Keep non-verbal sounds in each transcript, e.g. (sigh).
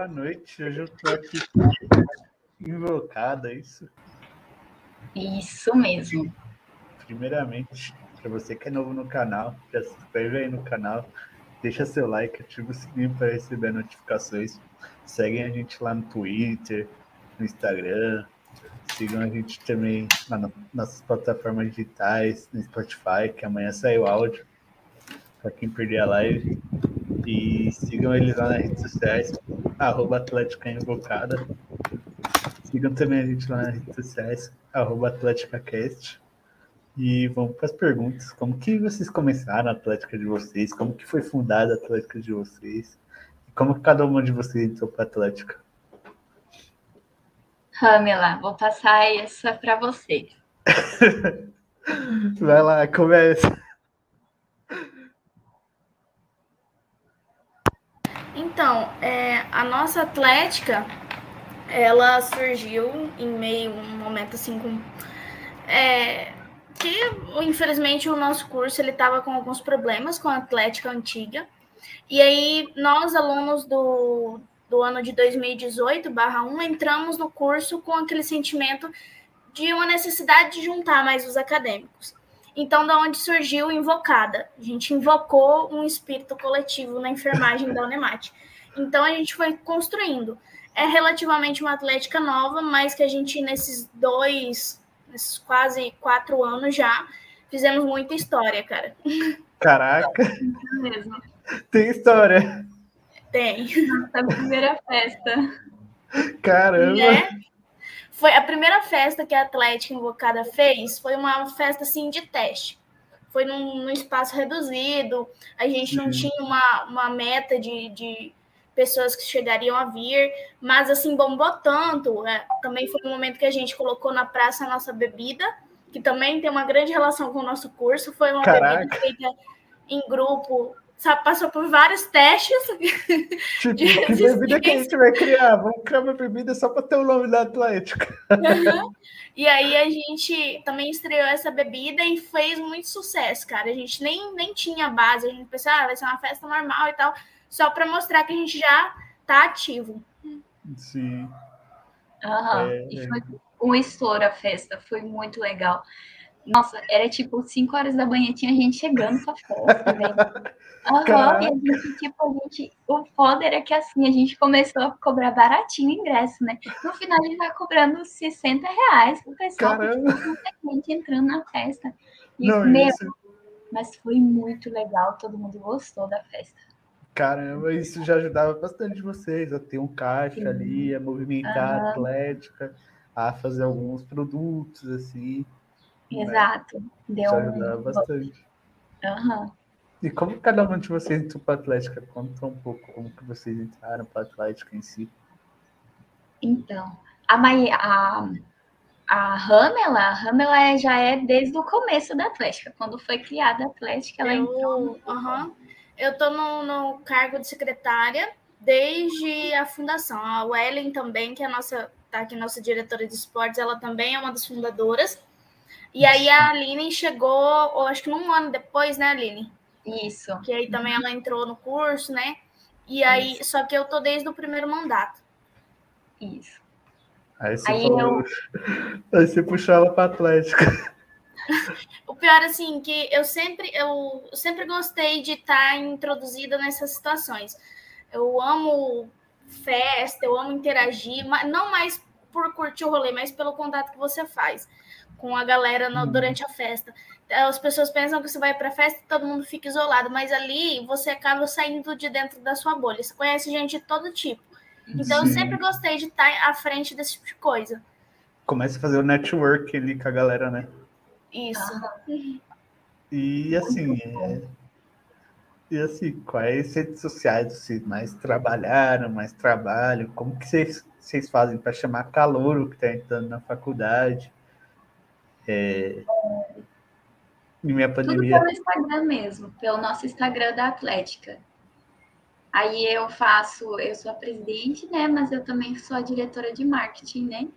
Boa noite, hoje eu tô aqui invocada, é isso? Isso mesmo. Primeiramente, para você que é novo no canal, já se inscreve aí no canal, deixa seu like, ativa o sininho para receber notificações. Seguem a gente lá no Twitter, no Instagram. Sigam a gente também nas plataformas digitais, no Spotify, que amanhã sai o áudio. Para quem perder a live. E sigam eles lá nas redes sociais, arroba Atlética Invocada. Sigam também a gente lá nas redes sociais, arroba AtléticaCast. E vamos para as perguntas. Como que vocês começaram a Atlética de vocês? Como que foi fundada a Atlética de vocês? E como que cada uma de vocês entrou para a Atlética? Ramela, vou passar essa para você. (laughs) Vai lá, começa. Então, é, a nossa Atlética, ela surgiu em meio um momento assim com... É, que, infelizmente, o nosso curso ele estava com alguns problemas com a Atlética antiga. E aí, nós, alunos do, do ano de 2018/1, entramos no curso com aquele sentimento de uma necessidade de juntar mais os acadêmicos. Então, da onde surgiu Invocada? A gente invocou um espírito coletivo na enfermagem da Unemat. Então, a gente foi construindo. É relativamente uma atlética nova, mas que a gente, nesses dois, nesses quase quatro anos já, fizemos muita história, cara. Caraca! É mesmo. Tem história. Tem. Nossa primeira festa. Caramba! Né? Foi a primeira festa que a Atlética Invocada fez, foi uma festa assim de teste. Foi num, num espaço reduzido, a gente não uhum. tinha uma, uma meta de, de pessoas que chegariam a vir, mas assim bombou tanto. É, também foi um momento que a gente colocou na praça a nossa bebida, que também tem uma grande relação com o nosso curso. Foi uma Caraca. bebida feita em grupo, sabe, passou por vários testes. Tipo, (laughs) que bebida que a gente vai criar? Vamos criar uma bebida só para ter o nome da Atlética. Uhum. E aí a gente também estreou essa bebida e fez muito sucesso, cara. A gente nem, nem tinha base, a gente pensou, ah, vai ser uma festa normal e tal, só para mostrar que a gente já tá ativo. Sim. Uhum. É, e foi um estouro a festa, foi muito legal. Nossa, era tipo 5 horas da manhã, tinha gente chegando pra festa, (laughs) velho. Uhum, e a gente, tipo, a gente, o foda era que assim, a gente começou a cobrar baratinho o ingresso, né? No final a gente vai cobrando 60 reais pro pessoal, Caramba. tipo, muita gente entrando na festa. E, Não, meu, isso... mas foi muito legal, todo mundo gostou da festa. Caramba, isso já ajudava bastante vocês a ter um caixa Sim. ali, a movimentar uhum. a atlética, a fazer alguns produtos, assim. Exato. Né? Deu Isso ajudava um... bastante. Uhum. E como cada um de vocês entrou para a Atlética? Conta um pouco como que vocês entraram para a Atlética em si. Então, a, Mai, a, a Ramela, a Ramela já é desde o começo da Atlética. Quando foi criada a Atlética, ela eu, entrou. Uhum. Eu estou no, no cargo de secretária desde a fundação. A Wellen também, que é a nossa, tá aqui, nossa diretora de esportes, ela também é uma das fundadoras. E aí a Aline chegou, acho que um ano depois, né, Aline? Isso. Que aí também ela entrou no curso, né? E aí, Isso. só que eu tô desde o primeiro mandato. Isso. Aí você, aí falou... eu... (laughs) aí você puxou ela para Atlética. O pior, assim, que eu sempre, eu sempre gostei de estar introduzida nessas situações. Eu amo festa, eu amo interagir, mas não mais por curtir o rolê, mas pelo contato que você faz com a galera no, uhum. durante a festa. As pessoas pensam que você vai para festa e todo mundo fica isolado, mas ali você acaba saindo de dentro da sua bolha. Você conhece gente de todo tipo. Então, Sim. eu sempre gostei de estar à frente desse tipo de coisa. Começa a fazer o network ali com a galera, né? Isso. E assim, é... e assim, quais redes sociais vocês mais trabalharam, mais trabalham? Como que vocês, vocês fazem para chamar calor o que está entrando na faculdade? É... Em minha pandemia. Tudo pelo Instagram mesmo, pelo nosso Instagram da Atlética. Aí eu faço, eu sou a presidente, né? Mas eu também sou a diretora de marketing, né?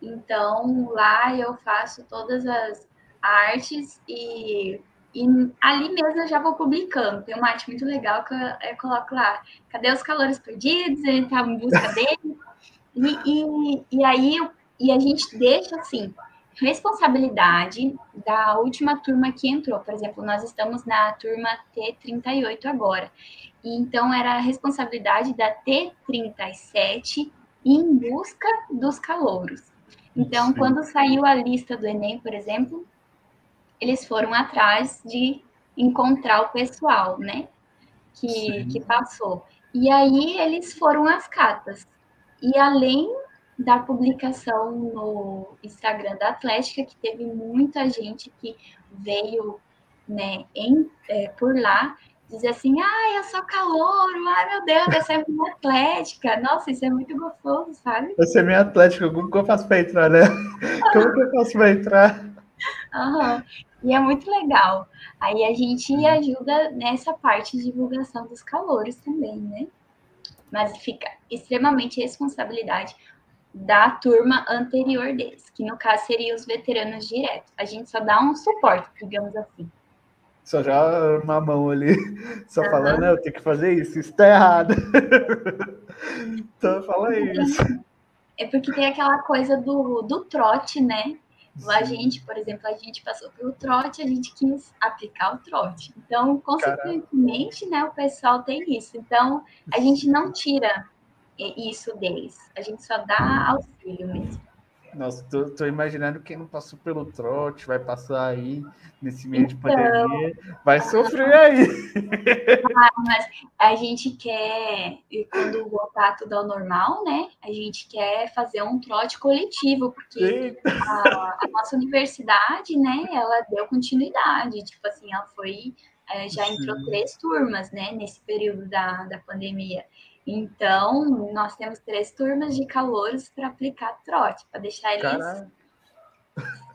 Então lá eu faço todas as artes e E ali mesmo eu já vou publicando. Tem uma arte muito legal que eu, eu coloco lá. Cadê os calores perdidos? Ele estava em busca (laughs) dele. E, e, e aí e a gente deixa assim responsabilidade da última turma que entrou. Por exemplo, nós estamos na turma T38 agora. E então era a responsabilidade da T37 em busca dos calouros. Então, Sim. quando saiu a lista do Enem, por exemplo, eles foram atrás de encontrar o pessoal, né? Que, que passou. E aí eles foram às catas. E além da publicação no Instagram da Atlética, que teve muita gente que veio né, em, é, por lá dizer assim, ai, eu sou calor, ai meu Deus, essa é minha atlética. Nossa, isso é muito gostoso, sabe? Essa é minha atlética, como que eu faço para entrar, né? (laughs) Como que eu faço para entrar? Uhum. E é muito legal. Aí a gente ajuda nessa parte de divulgação dos calores também, né? Mas fica extremamente responsabilidade da turma anterior deles, que no caso seriam os veteranos direto. A gente só dá um suporte, digamos assim. Só já uma mão ali, (laughs) só uhum. falando, não, eu tenho que fazer isso, isso tá errado. (laughs) então fala isso. É porque tem aquela coisa do, do trote, né? A gente, por exemplo, a gente passou pelo trote, a gente quis aplicar o trote. Então, consequentemente, né, o pessoal tem isso. Então, a gente não tira isso deles. A gente só dá auxílio mesmo. Nossa, tô, tô, imaginando quem não passou pelo trote, vai passar aí nesse meio de então, pandemia, vai sofrer aí. Ah, mas a gente quer, quando voltar tudo ao normal, né? A gente quer fazer um trote coletivo, porque a, a, nossa universidade, né, ela deu continuidade. Tipo assim, ela foi, é, já entrou Sim. três turmas, né, nesse período da, da pandemia. Então, nós temos três turmas de calouros para aplicar trote, para deixar eles. Caramba. (laughs)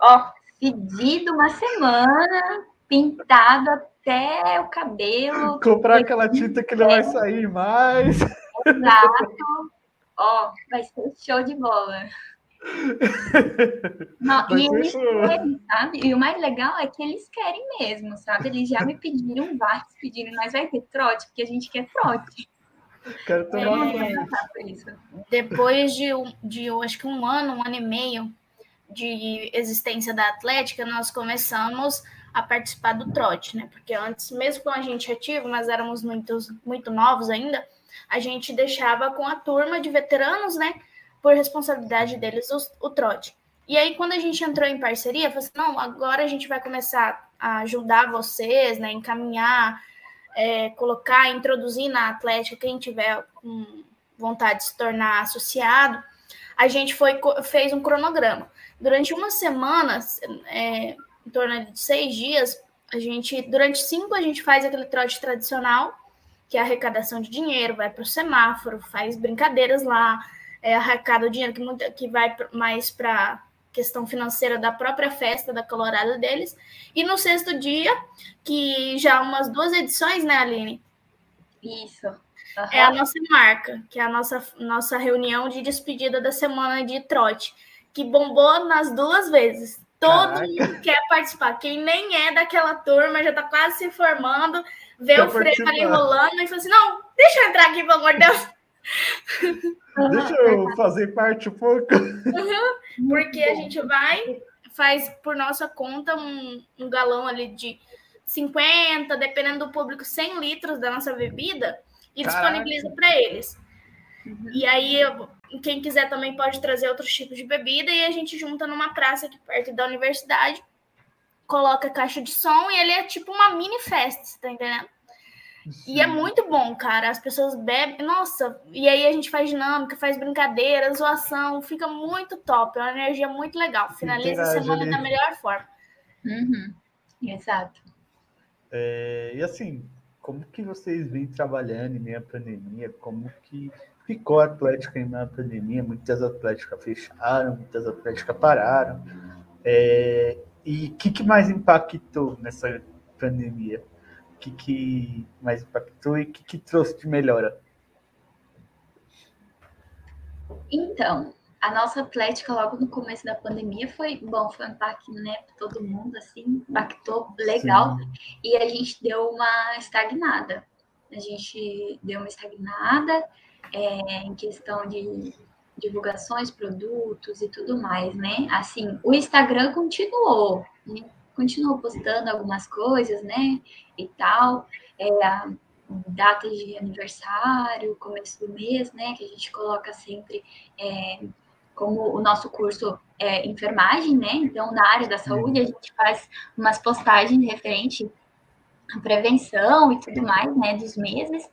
Ó, pedido uma semana, pintado até o cabelo. (laughs) Comprar aquela tinta que não vai sair mais. Exato. Ó, vai ser show de bola. (laughs) Não, e eles querem, sabe? E o mais legal é que eles querem mesmo, sabe? Eles já me pediram vários pediram, mas vai ter trote, porque a gente quer trote. Quero tomar é, Depois de, de, acho que um ano, um ano e meio de existência da Atlética, nós começamos a participar do trote, né? Porque antes, mesmo com a gente ativo, nós éramos muito, muito novos ainda, a gente deixava com a turma de veteranos, né? Por responsabilidade deles, o, o trote. E aí, quando a gente entrou em parceria, falou assim, não, agora a gente vai começar a ajudar vocês, né? Encaminhar é, colocar, introduzir na Atlética quem tiver com vontade de se tornar associado, a gente foi, fez um cronograma. Durante uma semana, é, em torno de seis dias, a gente, durante cinco, a gente faz aquele trote tradicional, que é arrecadação de dinheiro, vai para o semáforo, faz brincadeiras lá, é, arrecada o dinheiro que, que vai mais para questão financeira da própria festa da colorada deles. E no sexto dia, que já umas duas edições, né, Aline? Isso. Uhum. É a nossa marca, que é a nossa, nossa reunião de despedida da semana de trote, que bombou nas duas vezes. Todo Caraca. mundo quer participar. Quem nem é daquela turma, já está quase se formando, vê o freio ali rolando e fala assim: não, deixa eu entrar aqui, pelo amor de Deus. Deixa eu fazer parte um pouco. Uhum, porque a gente vai, faz por nossa conta um, um galão ali de 50, dependendo do público, 100 litros da nossa bebida e Caraca. disponibiliza para eles. Uhum. E aí, quem quiser também pode trazer outros tipos de bebida e a gente junta numa praça aqui perto da universidade, coloca caixa de som e ele é tipo uma mini festa, você tá entendendo? Sim. E é muito bom, cara. As pessoas bebem. Nossa, e aí a gente faz dinâmica, faz brincadeira, zoação. Fica muito top. É uma energia muito legal. Finaliza a semana ali. da melhor forma. Uhum. Exato. É, e assim, como que vocês vêm trabalhando em meio à pandemia? Como que ficou a Atlética em meio à pandemia? Muitas atléticas fecharam, muitas atléticas pararam. É, e o que, que mais impactou nessa pandemia? O que, que mais impactou e o que, que trouxe de melhora? Então, a nossa atlética logo no começo da pandemia foi bom, foi um impacto né, para todo mundo, assim, impactou legal. Sim. E a gente deu uma estagnada. A gente deu uma estagnada é, em questão de divulgações, produtos e tudo mais, né? Assim, o Instagram continuou, continuou postando algumas coisas, né? E tal. É, datas de aniversário, começo do mês, né? Que a gente coloca sempre é, como o nosso curso é enfermagem, né? Então, na área da saúde, a gente faz umas postagens referente à prevenção e tudo mais, né? Dos meses.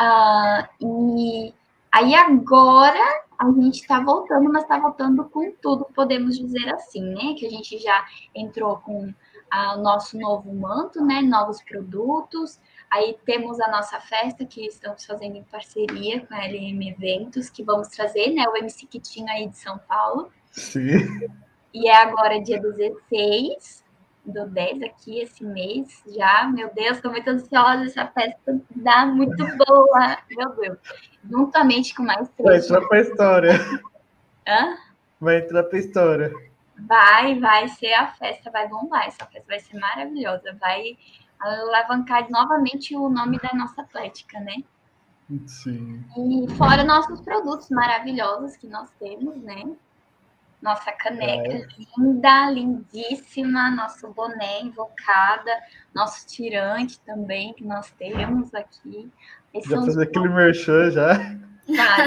Uh, e aí agora a gente está voltando, mas está voltando com tudo, podemos dizer assim, né? Que a gente já entrou com o nosso novo manto, né? Novos produtos. Aí temos a nossa festa que estamos fazendo em parceria com a LM Eventos, que vamos trazer, né? O MC Kitinho aí de São Paulo. Sim. E é agora dia 16 do 10 aqui esse mês já. Meu Deus, estou muito ansiosa. Essa festa dá muito boa. Meu Deus. Juntamente com mais três. Vai entrar pra história. Hã? Vai entrar pra história. Vai, vai ser a festa, vai bombar. Essa festa vai ser maravilhosa. Vai alavancar novamente o nome da nossa atlética, né? Sim. E fora nossos produtos maravilhosos que nós temos, né? Nossa caneca é. linda, lindíssima, nosso boné invocada, nosso tirante também que nós temos aqui. Esse já fez aquele merchan já. Tá,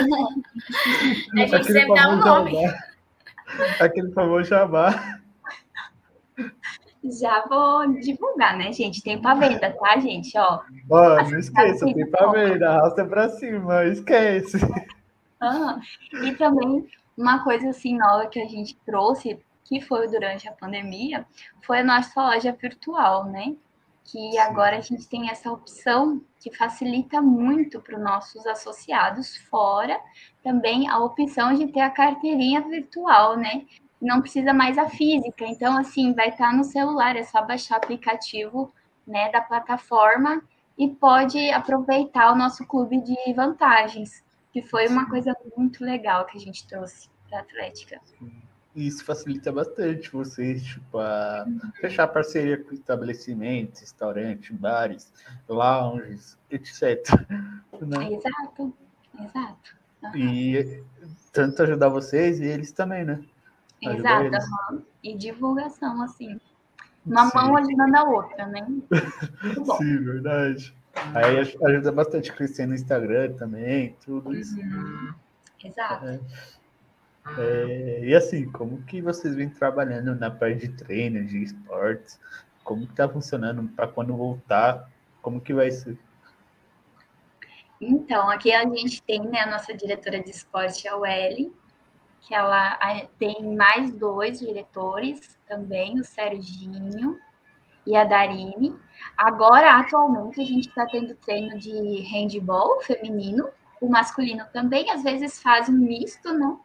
né? A gente sempre dá um nome. Jabá. Aquele famoso jabá. Já vou divulgar, né, gente? Tem para venda, tá, gente? Ó, Ó não esqueça, tem para venda, arrasta para cima, esquece. Ah, e também uma coisa assim nova que a gente trouxe, que foi durante a pandemia, foi a nossa loja virtual, né? Que Sim. agora a gente tem essa opção que facilita muito para os nossos associados, fora também a opção de ter a carteirinha virtual, né? Não precisa mais a física, então assim vai estar no celular, é só baixar o aplicativo né, da plataforma e pode aproveitar o nosso clube de vantagens que foi uma coisa muito legal que a gente trouxe para a Atlética. Isso facilita bastante vocês, tipo, a fechar parceria com estabelecimentos, restaurantes, bares, lounges, etc. Né? Exato, exato. Uhum. E tanto ajudar vocês e eles também, né? Ajudar exato, uhum. e divulgação, assim. Uma Sim. mão ajudando a outra, né? (laughs) Sim, verdade. Aí ajuda bastante a crescer no Instagram também, tudo isso. Uhum. Exato. É. É, e assim, como que vocês vêm trabalhando na parte de treino, de esportes? Como que tá funcionando para quando voltar? Como que vai ser? Então, aqui a gente tem né, a nossa diretora de esporte, a Welly, que ela tem mais dois diretores também, o Serginho e a Darine. Agora, atualmente, a gente está tendo treino de handball feminino, o masculino também, às vezes faz um misto, né?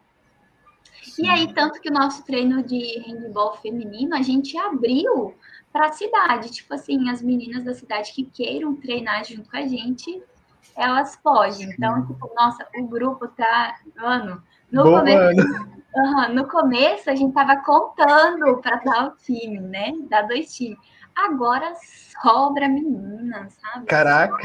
E aí, tanto que o nosso treino de handball feminino, a gente abriu para a cidade. Tipo assim, as meninas da cidade que queiram treinar junto com a gente, elas podem. Então, tipo, nossa, o grupo tá. Mano, no Bom, começo. Uhum, no começo a gente tava contando para dar o time, né? Dar dois times. Agora sobra menina, sabe? Caraca!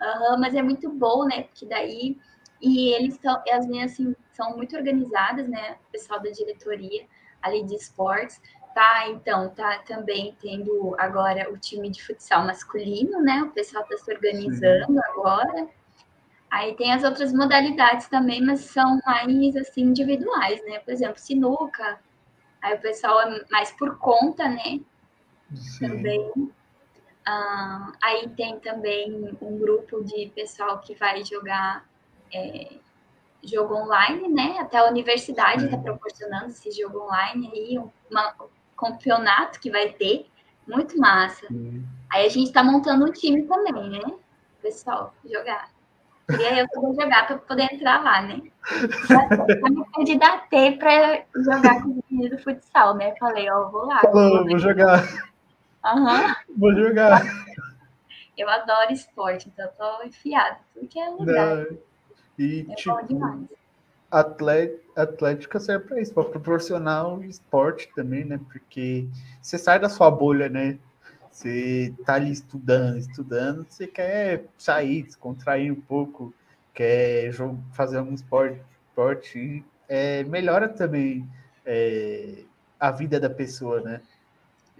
Uhum, mas é muito bom, né? Porque daí. E eles são, as meninas assim, são muito organizadas, né? O pessoal da diretoria ali de esportes. Tá, então, tá também tendo agora o time de futsal masculino, né? O pessoal tá se organizando Sim. agora. Aí tem as outras modalidades também, mas são mais assim individuais, né? Por exemplo, sinuca. Aí o pessoal é mais por conta, né? Sim. também. Ah, aí tem também um grupo de pessoal que vai jogar é, jogo online, né? Até a universidade está proporcionando esse jogo online aí, um, uma, um campeonato que vai ter, muito massa. Sim. Aí a gente está montando um time também, né? Pessoal, jogar. E aí eu vou jogar para poder entrar lá, né? Já me candidatei para jogar com os meninos do futsal, né? Falei, ó, vou lá. Falou, vou jogar. Uhum. Vou jogar. (laughs) Eu adoro esporte, então eu tô enfiada, porque é legal. E, é tipo, Atlética serve para isso, para proporcionar o esporte também, né? Porque você sai da sua bolha, né? Você tá ali estudando, estudando, você quer sair, descontrair um pouco, quer fazer algum esporte, esporte é, melhora também é, a vida da pessoa, né?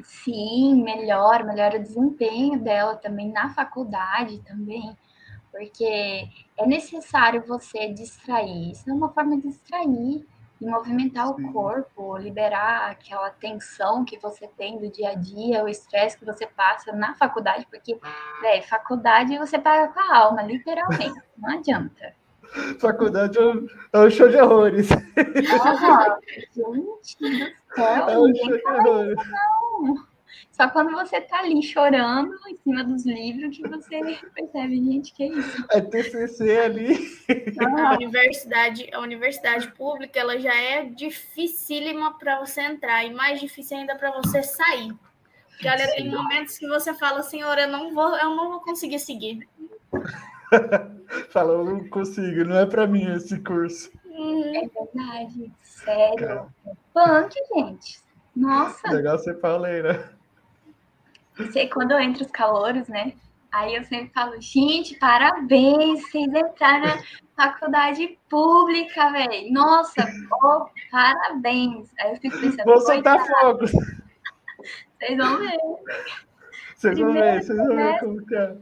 Sim, melhora, melhora o desempenho dela também na faculdade também porque é necessário você distrair. Isso é uma forma de distrair e movimentar Sim. o corpo, liberar aquela tensão que você tem do dia a dia, o estresse que você passa na faculdade, porque, velho, faculdade você paga com a alma, literalmente, (laughs) não adianta. Faculdade é um show de horrores. Gente do céu, é um show de horrores. Não. Só quando você tá ali chorando em cima dos livros que você percebe, gente, que é isso. É TCC ali. A universidade, a universidade pública, ela já é dificílima para você entrar e mais difícil ainda para você sair. Porque olha, tem momentos que você fala, senhor, eu não vou, eu não vou conseguir seguir. (laughs) fala, eu não consigo, não é para mim esse curso. Uhum. É verdade, sério. Punk, gente. Nossa. Legal ser pauleira. Você, quando eu entro os calouros, né? Aí eu sempre falo, gente, parabéns, vocês entraram na faculdade pública, velho. Nossa, oh, parabéns. Aí eu fico pensando, vou soltar fogo. Vocês vão ver. Vocês vão ver, vocês vão ver como que é.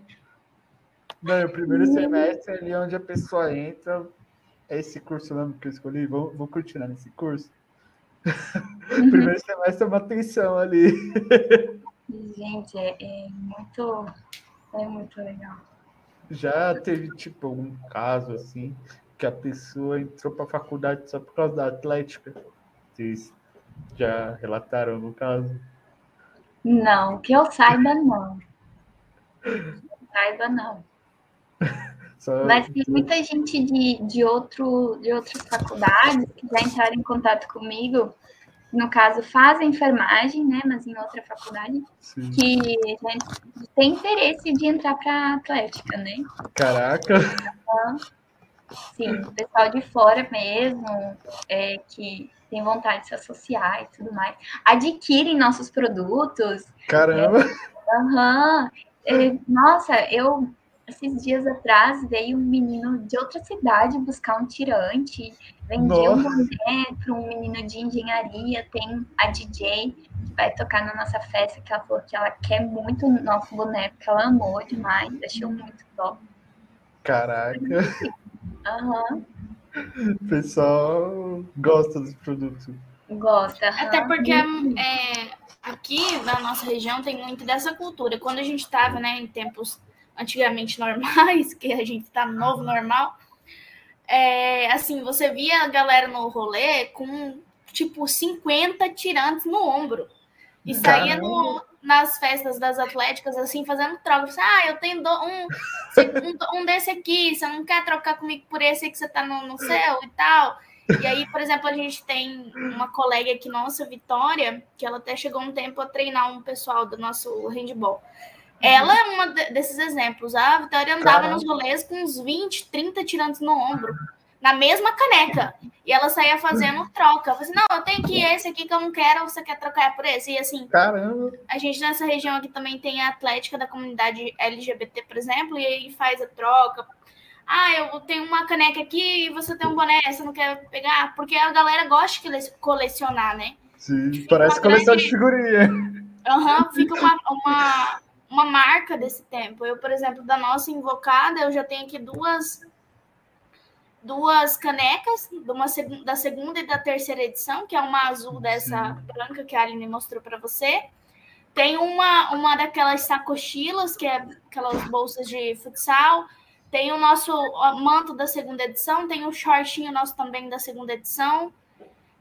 Não, o primeiro semestre ali onde a pessoa entra, é esse curso mesmo que eu escolhi, vou, vou continuar nesse curso. Uhum. (laughs) primeiro semestre é uma tensão ali. Gente, é, é, muito, é muito legal. Já teve, tipo, algum caso, assim, que a pessoa entrou para a faculdade só por causa da atlética? Vocês já relataram no caso? Não, que eu saiba, não. saiba, não. (laughs) Só... Mas tem muita gente de, de, outro, de outras faculdades que já entraram em contato comigo no caso, fazem enfermagem, né, mas em outra faculdade, Sim. que tem interesse de entrar para a Atlética, né? Caraca! Então, sim, o pessoal de fora mesmo, é, que tem vontade de se associar e tudo mais, adquirem nossos produtos. Caramba! É, é, nossa, eu esses dias atrás veio um menino de outra cidade buscar um tirante, vendia um boné para um menino de engenharia, tem a DJ que vai tocar na nossa festa, que ela falou que ela quer muito o nosso boné, porque ela amou demais, achou muito top. Caraca! Aham. O pessoal gosta dos produtos. Gosta. Até porque é, aqui na nossa região tem muito dessa cultura. Quando a gente estava né, em tempos antigamente normais, (laughs) que a gente tá no novo normal, é, assim, você via a galera no rolê com, tipo, 50 tirantes no ombro. E saía no, nas festas das atléticas, assim, fazendo troca. Você, ah, eu tenho um, (laughs) um, um, desse aqui, você não quer trocar comigo por esse que você tá no, no céu e tal? E aí, por exemplo, a gente tem uma colega aqui nossa, Vitória, que ela até chegou um tempo a treinar um pessoal do nosso handball. Ela é uma desses exemplos. A Vitória andava Caramba. nos rolês com uns 20, 30 tirantes no ombro, na mesma caneca. E ela saía fazendo troca. Eu falei assim, não, eu tenho que esse aqui que eu não quero, você quer trocar por esse? E assim, Caramba. a gente nessa região aqui também tem a atlética da comunidade LGBT, por exemplo, e aí faz a troca. Ah, eu tenho uma caneca aqui e você tem um boné, você não quer pegar? Porque a galera gosta de colecionar, né? Sim, parece coleção de figurinha. Aham, uhum, fica uma, uma uma marca desse tempo. Eu, por exemplo, da nossa invocada, eu já tenho aqui duas duas canecas, uma, da segunda e da terceira edição, que é uma azul dessa branca que a Aline mostrou para você. Tem uma, uma daquelas sacochilas, que é aquelas bolsas de futsal. Tem o nosso manto da segunda edição, tem o shortinho nosso também da segunda edição.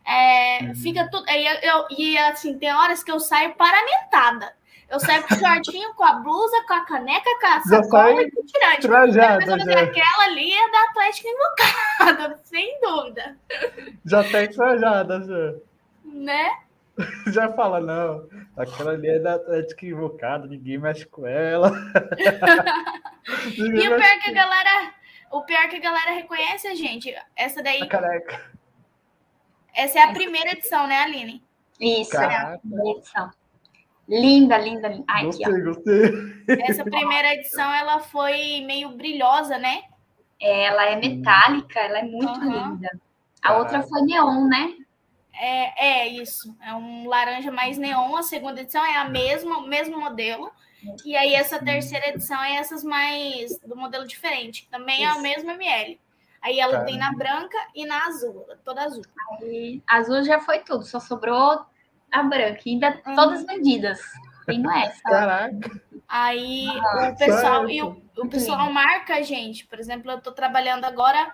É, uhum. Fica tudo. E, eu, e assim, tem horas que eu saio paramentada. Eu saio com o shortinho, com a blusa, com a caneca, com a sacola e com o tirante. Trajada, já. Aquela ali é da Atlético Invocada, (laughs) sem dúvida. Já tá trajada, já. Né? (laughs) Já fala, não, aquela ali é da Atlético Invocada, ninguém mexe com ela. (laughs) e o pior é que a galera, O pior é que a galera reconhece a gente. Essa daí. A careca. Essa é a primeira edição, né, Aline? Isso, Caraca. é a primeira edição. Linda, linda, linda. Ai, aqui, ó. Gostei, gostei. Essa primeira edição ela foi meio brilhosa, né? Ela é metálica, ela é muito Aham. linda. A outra foi neon, né? É, é isso. É um laranja mais neon. A segunda edição é a mesma, o mesmo modelo. E aí essa terceira edição é essas mais do modelo diferente. que Também é o Isso. mesmo ML. Aí ela Caramba. tem na branca e na azul, toda azul. E azul já foi tudo, só sobrou a branca. E ainda Uhum. todas vendidas. Tenho essa. Caraca. Aí Ah, o pessoal certo. e o, o pessoal marca a gente. Por exemplo, eu tô trabalhando agora,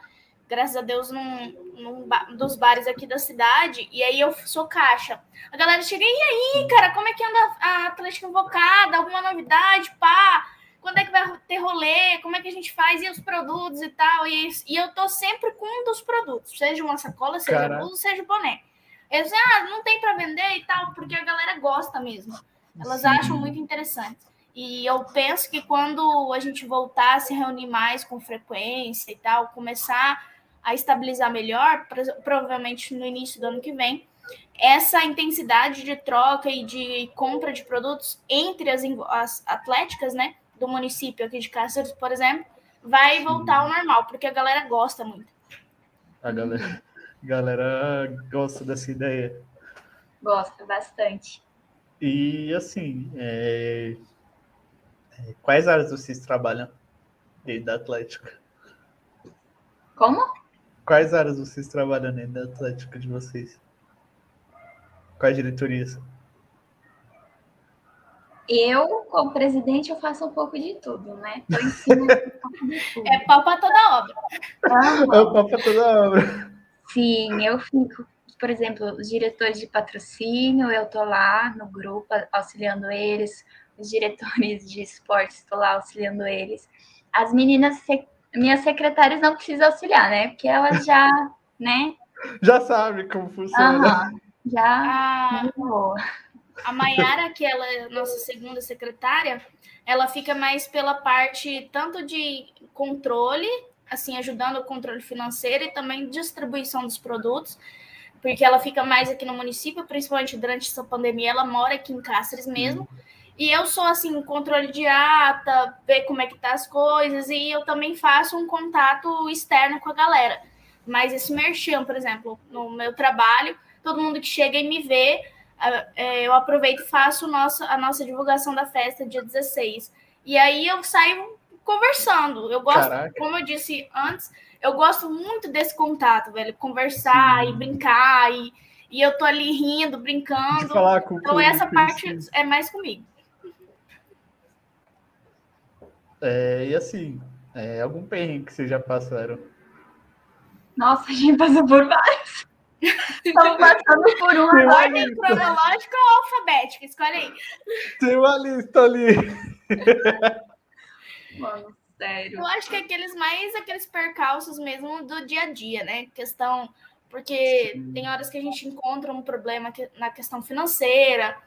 graças a Deus, num, num ba- dos bares aqui da cidade, e aí eu sou caixa. A galera chega, e aí, cara, como é que anda a Atlética Invocada? Alguma novidade? Pá! Quando é que vai ter rolê? Como é que a gente faz? E os produtos e tal? E, e eu tô sempre com um dos produtos, seja uma sacola, seja blusa, seja boné. Eles dizem, ah, não tem para vender e tal, porque a galera gosta mesmo. Elas Sim. acham muito interessante. E eu penso que quando a gente voltar a se reunir mais com frequência e tal, começar a estabilizar melhor, pro- provavelmente no início do ano que vem, essa intensidade de troca e de compra de produtos entre as, as atléticas, né, do município aqui de Cáceres, por exemplo, vai voltar ao normal, porque a galera gosta muito. A galera, galera gosta dessa ideia. Gosto bastante. E assim, é, é, quais áreas vocês trabalham dentro da Atlética? Como? Quais áreas vocês trabalham dentro da Atlética de vocês? Quais diretorias? Eu, como presidente, eu faço um pouco de tudo, né? Um pouco de (laughs) tudo. É pau para toda obra. É o papo toda obra. Sim, eu fico, por exemplo, os diretores de patrocínio, eu tô lá no grupo auxiliando eles, os diretores de esportes, estou lá auxiliando eles. As meninas, sec- minhas secretárias não precisam auxiliar, né? Porque elas já, (laughs) né? Já sabe como funciona. Aham, já A, boa. A Maiara, que ela é nossa segunda secretária, ela fica mais pela parte tanto de controle, assim, ajudando o controle financeiro e também distribuição dos produtos, porque ela fica mais aqui no município, principalmente durante essa pandemia, ela mora aqui em Cáceres mesmo. E eu sou assim, controle de ata, ver como é que tá as coisas, e eu também faço um contato externo com a galera. Mas esse merchan, por exemplo, no meu trabalho, todo mundo que chega e me vê, ah, é, eu aproveito e faço a nossa divulgação da festa dia 16. E aí eu saio conversando. Eu gosto, Caraca. como eu disse antes, eu gosto muito desse contato, velho. Conversar Sim. e brincar, e, e eu tô ali rindo, brincando. falar com Então essa parte assim. é mais comigo. É, e assim, é, algum perrengue que vocês já passaram? Nossa, a gente passou por vários. Estamos (laughs) passando por um Tem uma. Ordem lista, cronológica ou alfabética? Escolhe aí. tem uma lista ali. (laughs) Mano, sério. Eu acho que aqueles mais aqueles percalços mesmo do dia a dia, né? Questão. Porque Sim. tem horas que a gente encontra um problema que- na questão financeira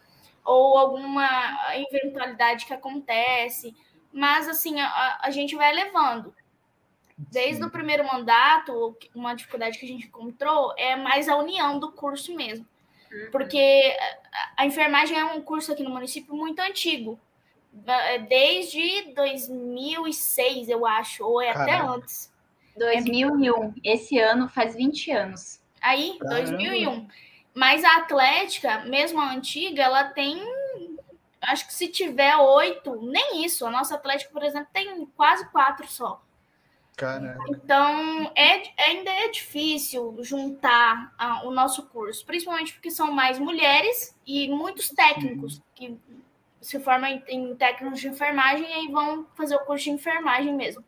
ou alguma eventualidade que acontece. Mas, assim, a, a gente vai levando. Desde o primeiro mandato, uma dificuldade que a gente encontrou é mais a união do curso mesmo. Porque a- a enfermagem é um curso aqui no município muito antigo. É Desde 2006, eu acho, ou é até Caraca. antes. 2001. Esse ano faz 20 anos. Aí, Caramba. 2001. Mas a Atlética, mesmo a antiga, ela tem. Acho que se tiver oito, nem isso. A nossa Atlética, por exemplo, tem quase quatro só. Caraca. Então, é, ainda é difícil juntar ah, o nosso curso, principalmente porque são mais mulheres e muitos técnicos que se formam em, em técnicos de enfermagem e aí vão fazer o curso de enfermagem mesmo.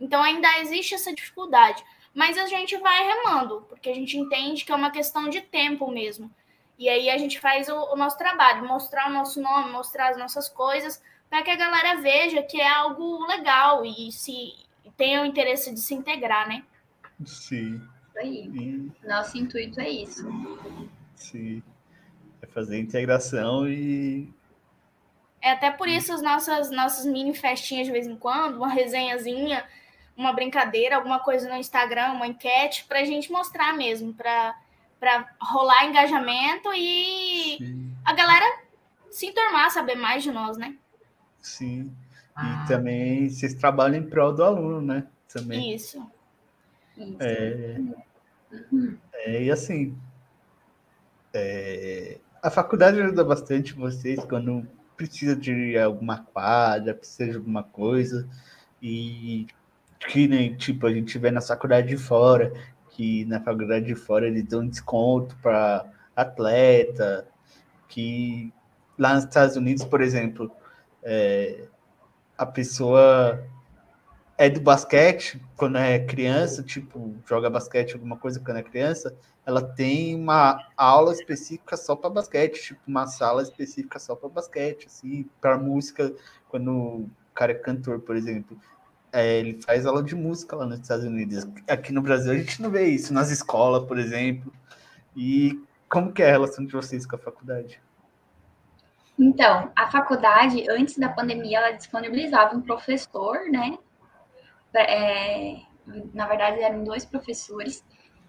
Então, ainda existe essa dificuldade. Mas a gente vai remando, porque a gente entende que é uma questão de tempo mesmo. E aí a gente faz o, o nosso trabalho, mostrar o nosso nome, mostrar as nossas coisas, para que a galera veja que é algo legal e se tenha o interesse de se integrar, né? Sim. Isso aí. Nosso intuito é isso. sim. É fazer a integração e. É até por isso as nossas, nossas mini festinhas de vez em quando, uma resenhazinha, uma brincadeira, alguma coisa no Instagram, uma enquete, para a gente mostrar mesmo, para rolar engajamento e Sim. a galera se enturmar, saber mais de nós, né? Sim. E ah. também vocês trabalham em prol do aluno, né? Também. Isso. É, é, e assim, é, a faculdade ajuda bastante vocês quando precisa de alguma quadra, precisa de alguma coisa. E que nem, tipo, a gente vê na faculdade de fora, que na faculdade de fora eles dão desconto para atleta, que lá nos Estados Unidos, por exemplo, é, a pessoa é do basquete quando é criança, tipo, joga basquete, alguma coisa quando é criança, ela tem uma aula específica só para basquete, tipo, uma sala específica só para basquete, assim, para música, quando o cara é cantor, por exemplo. É, ele faz aula de música lá nos Estados Unidos. Aqui no Brasil a gente não vê isso nas escolas, por exemplo. E como que é a relação de vocês com a faculdade? Então, a faculdade, antes da pandemia, ela disponibilizava um professor, né? É, na verdade, eram dois professores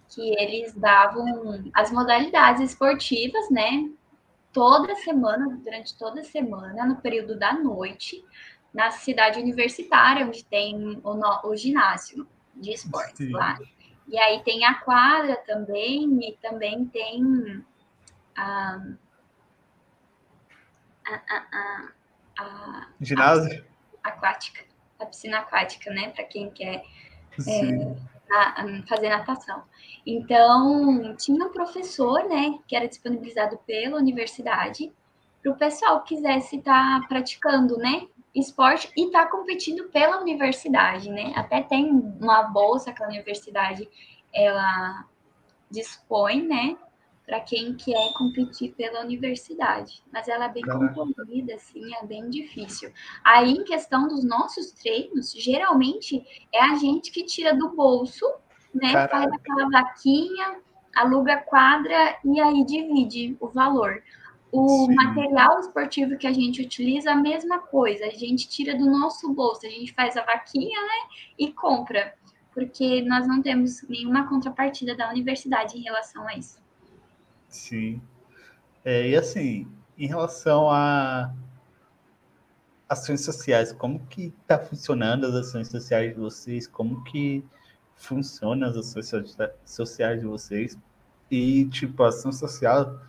que eles davam as modalidades esportivas, né? Toda semana, durante toda a semana, no período da noite, na cidade universitária, onde tem o, no, o ginásio de esportes Sim. lá. E aí tem a quadra também, e também tem a a, a, a, ginásio a, aquática, a piscina aquática, né? Para quem quer é, fazer natação. Então, tinha um professor, né, que era disponibilizado pela universidade para o pessoal que quisesse estar tá praticando, né, esporte e estar tá competindo pela universidade, né? Até tem uma bolsa que a universidade ela dispõe, né, para quem quer competir pela universidade. Mas ela é bem concorrida, assim, é bem difícil. Aí, em questão dos nossos treinos, geralmente é a gente que tira do bolso, né? Caraca. Faz aquela vaquinha, aluga quadra e aí divide o valor. O Sim. material esportivo que a gente utiliza, a mesma coisa. A gente tira do nosso bolso, a gente faz a vaquinha, né? E compra. Porque nós não temos nenhuma contrapartida da universidade em relação a isso. Sim. É, e assim, em relação a ações sociais, como que está funcionando as ações sociais de vocês? Como que funcionam as ações sociais de vocês? E, tipo, a ação social,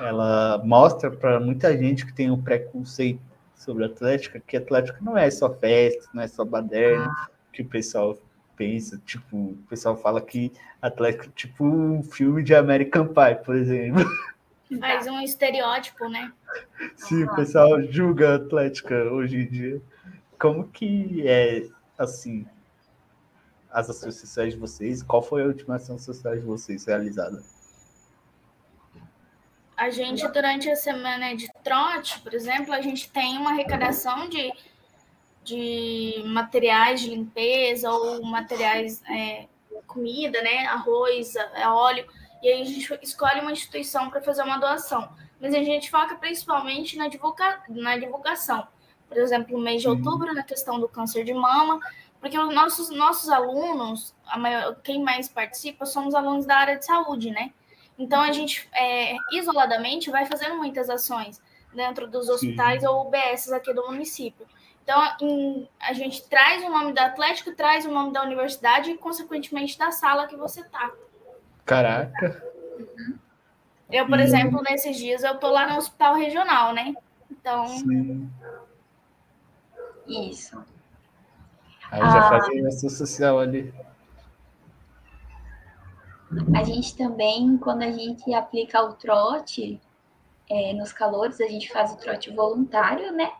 ela mostra para muita gente que tem um preconceito sobre a Atlética, que a Atlética não é só festa, não é só baderna, ah. que o pessoal pensa, tipo, o pessoal fala que Atlético é tipo um filme de American Pie, por exemplo. Faz um estereótipo, né? Sim, o pessoal julga a Atlética hoje em dia. Como que é, assim, as ações sociais de vocês? Qual foi a última ação social de vocês realizada? A gente, durante a semana de trote, por exemplo, a gente tem uma arrecadação de de materiais de limpeza ou materiais, é, comida, né? Arroz, é, óleo. E aí a gente escolhe uma instituição para fazer uma doação. Mas a gente foca principalmente na, divulga na divulgação. Por exemplo, no mês de outubro, na questão do câncer de mama, porque os nossos, nossos alunos, maior, quem mais participa, somos alunos da área de saúde, né? Então a gente, é, isoladamente, vai fazendo muitas ações dentro dos hospitais Sim. ou UBSs aqui do município. Então, em, a gente traz o nome do Atlético, traz o nome da universidade e, consequentemente, da sala que você tá. Caraca! Eu, por exemplo, nesses dias, eu tô lá no hospital regional, né? Então. Sim. Isso. Aí já ah, fazia ação social ali. A gente também, quando a gente aplica o trote é, nos calores, a gente faz o trote voluntário, né?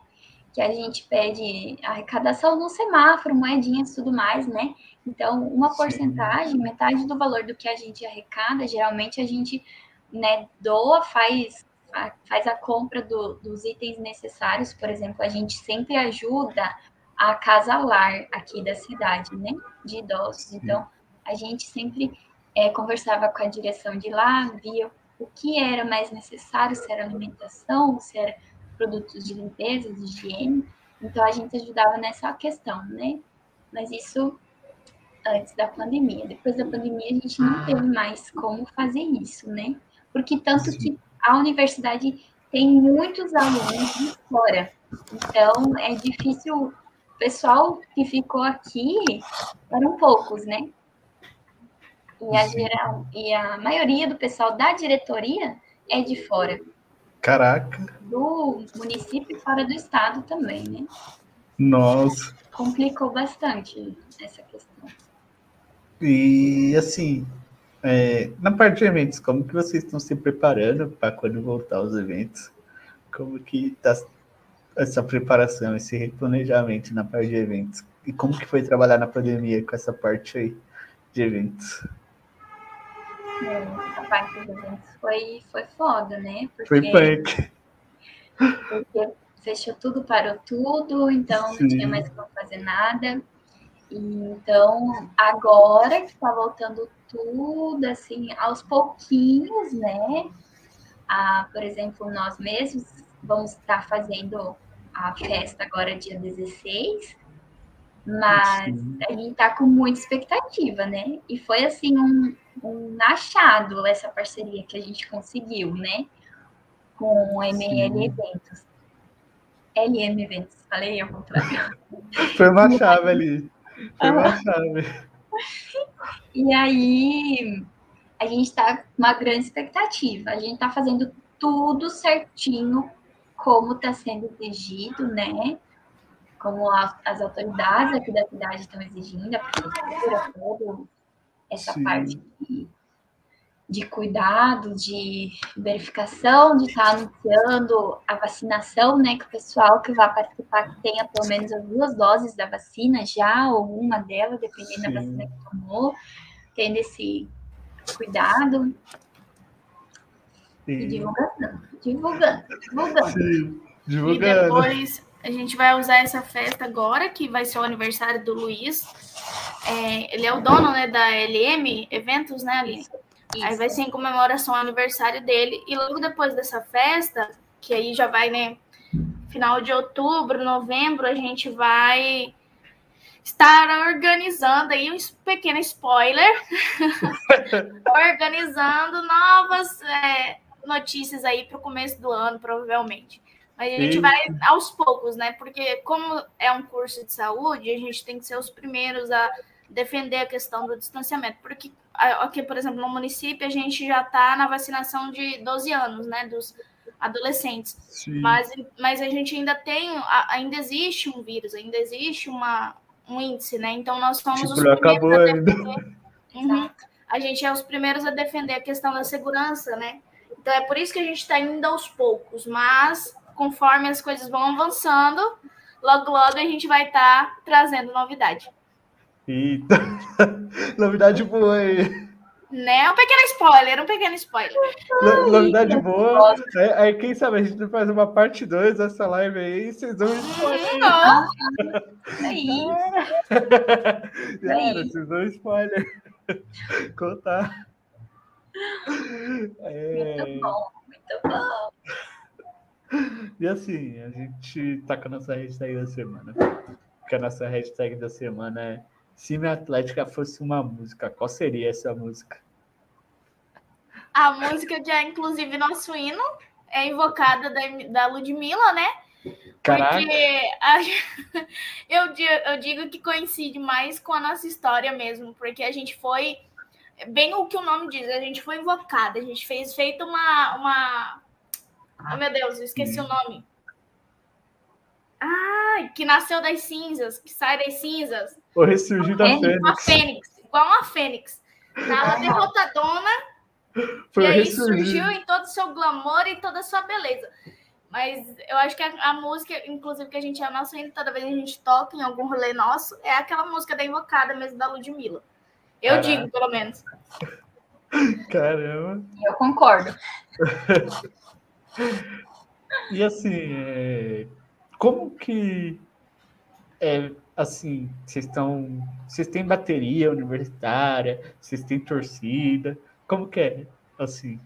Que a gente pede arrecadação no semáforo, moedinhas e tudo mais, né? Então, uma Sim. porcentagem, metade do valor do que a gente arrecada, geralmente a gente né, doa, faz, faz a compra do, dos itens necessários. Por exemplo, a gente sempre ajuda a casa lar aqui da cidade, né? De idosos. Então, a gente sempre é, conversava com a direção de lá, via o que era mais necessário, se era alimentação, se era produtos de limpeza, de higiene. Então a gente ajudava nessa questão, né? Mas isso antes da pandemia. Depois da pandemia, a gente não teve mais como fazer isso, né? Porque tanto que a universidade tem muitos alunos de fora. Então, é difícil. O pessoal que ficou aqui eram poucos, né? E a, geral, e a maioria do pessoal da diretoria é de fora. Caraca! Do município e fora do estado também, né? Nossa! Complicou bastante essa questão. E assim, é, na parte de eventos, como que vocês estão se preparando para quando voltar os eventos? Como que está essa preparação, esse replanejamento na parte de eventos? E como que foi trabalhar na pandemia com essa parte aí de eventos? É, a parte dos eventos foi, foi foda, né? Porque, foi punk. Porque fechou tudo, parou tudo, então Sim. não tinha mais como fazer nada. Então, agora que está voltando tudo, assim, aos pouquinhos, né? Ah, por exemplo, nós mesmos vamos estar fazendo a festa agora dia 16, mas Sim. a gente está com muita expectativa, né? E foi assim um, um achado essa parceria que a gente conseguiu, né? Com o ML Eventos. LM Eventos, falei ao contrário. (laughs) Foi uma chave ali. Foi uma chave. E aí, a gente está com uma grande expectativa. A gente está fazendo tudo certinho, como está sendo exigido, né? Como a, as autoridades aqui da cidade estão exigindo, a prefeitura, toda essa Sim. parte de de cuidado, de verificação, de estar tá anunciando a vacinação, né? Que o pessoal que vai participar tenha pelo menos as duas doses da vacina já, ou uma delas, dependendo Sim. da vacina que tomou, tendo esse cuidado. Sim. E divulgando, divulgando, divulgando. Sim, divulgando. E depois a gente vai usar essa festa agora, que vai ser o aniversário do Luiz. É, ele é o dono né, da LM Eventos, né, Alice? Isso. Aí vai ser em comemoração ao aniversário dele. E logo depois dessa festa, que aí já vai, né? Final de outubro, novembro, a gente vai estar organizando aí um pequeno spoiler, (laughs) organizando novas é, notícias aí para o começo do ano, provavelmente. Mas a gente Sim. vai aos poucos, né? Porque como é um curso de saúde, a gente tem que ser os primeiros a defender a questão do distanciamento, porque aqui, por exemplo, no município, a gente já está na vacinação de 12 anos, né, dos adolescentes. Mas, mas a gente ainda tem, ainda existe um vírus, ainda existe uma, um índice, né? Então nós somos tipo, os primeiros a defender. Uhum. A gente é os primeiros a defender a questão da segurança, né? Então é por isso que a gente está indo aos poucos, mas conforme as coisas vão avançando, logo logo a gente vai estar tá trazendo novidade. Eita, (laughs) novidade boa aí. Né? Um pequeno spoiler, um pequeno spoiler. No, novidade boa. É, aí, quem sabe a gente faz uma parte 2 dessa live aí e vocês vão spoiler. Não. (laughs) É isso. (laughs) Cara, vocês vão spoiler. Contar. É... Muito bom, muito bom. E assim, a gente tá com a nossa hashtag da semana. Que a nossa hashtag da semana é se minha Atlética fosse uma música, qual seria essa música? A música que é, inclusive, nosso hino é invocada da, da Ludmilla, né? Caraca. Porque a, (laughs) eu, eu digo que coincide mais com a nossa história mesmo, porque a gente foi, bem o que o nome diz, a gente foi invocada, a gente fez feito uma. uma... Oh, meu Deus, eu esqueci hum. o nome. Ah, que nasceu das cinzas, que sai das cinzas. O ressurgir da Fênix. Uma Fênix, igual uma Fênix. Tava derrotadona. Foi e aí surgiu em todo o seu glamour e toda a sua beleza. Mas eu acho que a, a música, inclusive, que a gente ama nosso toda vez que a gente toca em algum rolê nosso, é aquela música da invocada mesmo da Ludmilla. Eu Caraca. digo, pelo menos. Caramba. Eu concordo. (laughs) e assim, é como que é assim, vocês estão, vocês têm bateria universitária, vocês têm torcida, como que é assim?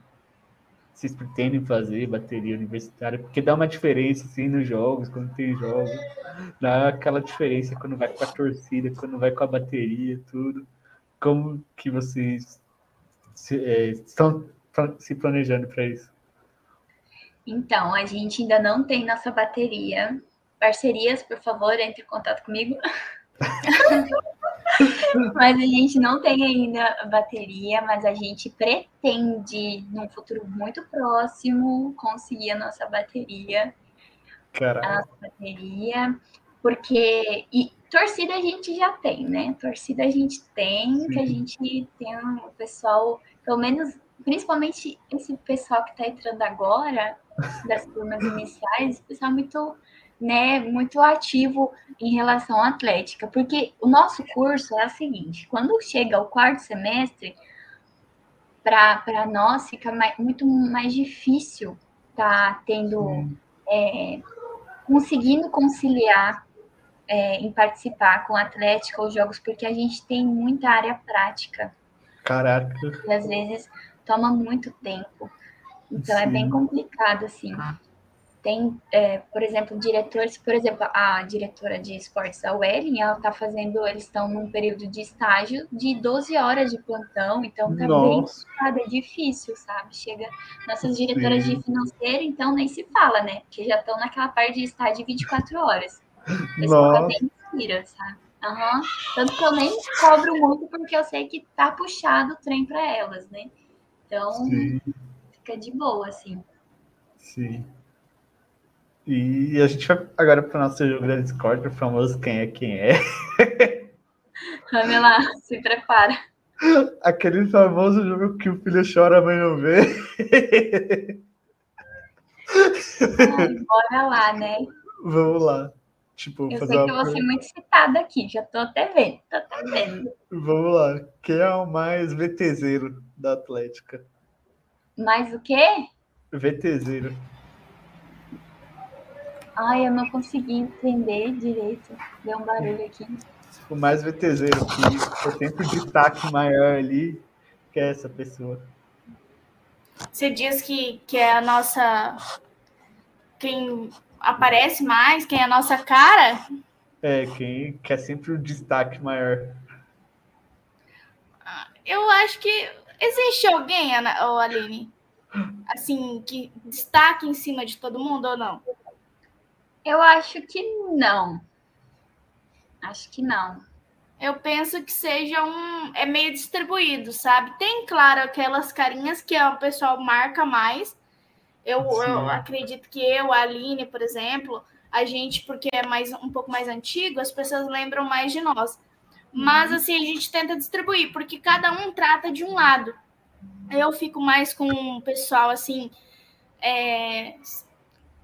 Vocês pretendem fazer bateria universitária? Porque dá uma diferença assim nos jogos, quando tem jogos, dá aquela diferença quando vai com a torcida, quando vai com a bateria, tudo. como que vocês se, é, estão se planejando para isso? Então, a gente ainda não tem nossa bateria. Parcerias, por favor, entre em contato comigo. (laughs) mas a gente não tem ainda bateria, mas a gente pretende, num futuro muito próximo, conseguir a nossa bateria. Caraca. A nossa bateria. Porque. E torcida a gente já tem, né? Torcida a gente tem, Sim. que a gente tem um pessoal, pelo menos, principalmente esse pessoal que está entrando agora, das turmas iniciais, pessoal muito né, muito ativo em relação à atlética, porque o nosso curso é o seguinte: quando chega o quarto semestre, para nós fica mais, muito mais difícil tá tendo, é, conseguindo conciliar é, em participar com a atlética ou jogos, porque a gente tem muita área prática. Caraca. E às vezes toma muito tempo. Então Sim. é bem complicado, assim. Tem, é, por exemplo, diretores, por exemplo, a diretora de esportes, a Welling, ela está fazendo, eles estão num período de estágio de 12 horas de plantão, então tá Nossa. bem é difícil, sabe? Chega nossas diretoras Sim. de financeiro, então nem se fala, né? Porque já estão naquela parte de estágio 24 horas. Esse Nossa. bem inspira, sabe? Uhum. Tanto que eu nem cobro muito, porque eu sei que tá puxado o trem para elas, né? Então, Sim. Fica de boa, assim. Sim. E a gente vai agora para o nosso jogo da Discord, o famoso Quem é Quem é. (laughs) Vamos lá, se prepara. Aquele famoso jogo que o filho chora, a mãe não vê. Ai, bora lá, né? Vamos lá. Tipo, eu sei que eu vou ser muito citada aqui, já tô até vendo, tô até vendo. Vamos lá. Quem é o mais VTZero da Atlética? Mais o quê? VTZero. Ai, eu não consegui entender direito. Deu um barulho aqui. O mais VTZero, que eu sempre destaque maior ali, que é essa pessoa. Você diz que, que é a nossa. Quem aparece mais, quem é a nossa cara? É, quem quer sempre o destaque maior. Eu acho que existe alguém, Aline, assim, que destaque em cima de todo mundo ou não? Eu acho que não. Acho que não. Eu penso que seja um. É meio distribuído, sabe? Tem, claro, aquelas carinhas que o pessoal marca mais. Eu, eu acredito que eu, a Aline, por exemplo, a gente, porque é mais um pouco mais antigo, as pessoas lembram mais de nós. Mas uhum. assim, a gente tenta distribuir, porque cada um trata de um lado. Eu fico mais com o pessoal assim. É,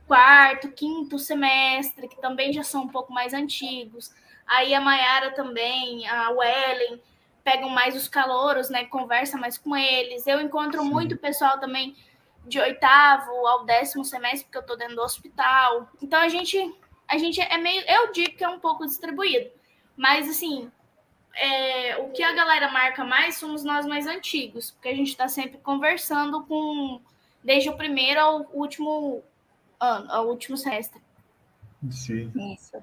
quarto, quinto semestre, que também já são um pouco mais antigos. Aí a Mayara também, a Wellen, pegam mais os calouros, né? Conversa mais com eles. Eu encontro Sim. muito pessoal também de oitavo ao décimo semestre, porque eu tô dentro do hospital. Então a gente, a gente é meio, eu digo que é um pouco distribuído. Mas assim, é, o que a galera marca mais somos nós mais antigos, porque a gente está sempre conversando com desde o primeiro ao último ano, ao último semestre. Sim. Isso.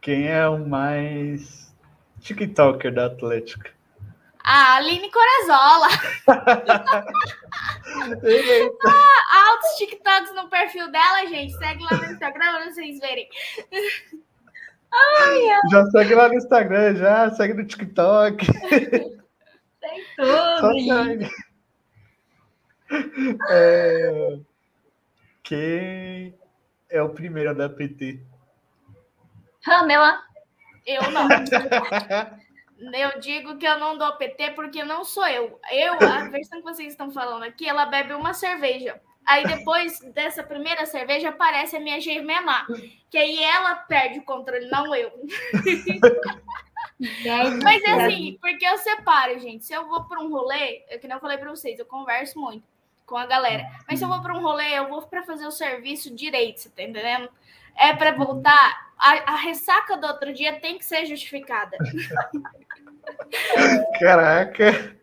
Quem é o mais TikToker da Atlética? A Aline Corazola. (laughs) ah, altos TikToks no perfil dela, gente. Segue lá no Instagram pra vocês verem. Ai, já segue lá no Instagram, já segue no TikTok. Tem tudo. Só segue. É... Quem é o primeiro da PT? Ramela. Eu não. eu digo que eu não dou PT porque não sou eu. Eu, a versão que vocês estão falando aqui, ela bebe uma cerveja. Aí depois dessa primeira cerveja aparece a minha gemela, que aí ela perde o controle, não eu. Mas é assim, porque eu separo, gente. Se eu vou para um rolê, é que não falei para vocês, eu converso muito com a galera. Mas se eu vou para um rolê, eu vou para fazer o serviço direito, você tá entendendo? É para voltar. A, a, ressaca do outro dia tem que ser justificada. Caraca!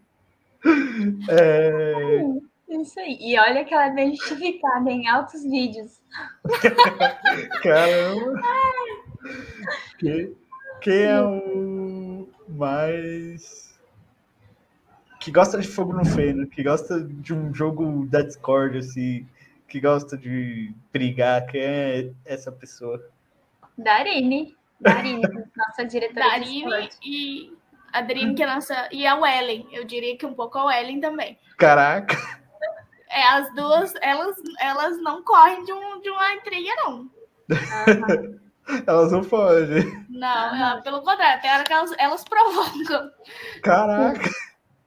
É... Isso aí. E olha que ela é bem justificada em altos vídeos. (laughs) Caramba! Quem, quem é o mais que gosta de fogo no feno, que gosta de um jogo da Discord, assim, que gosta de brigar, quem é essa pessoa? Darine. Darine, nossa diretora Darine e a Darine, que é nossa. E a Wellen. Eu diria que um pouco a Wellen também. Caraca! É, as duas, elas, elas não correm de, um, de uma intriga, não. Uhum. (laughs) elas não fogem. Não, ela, pelo contrário, tem hora que elas, elas provocam. Caraca!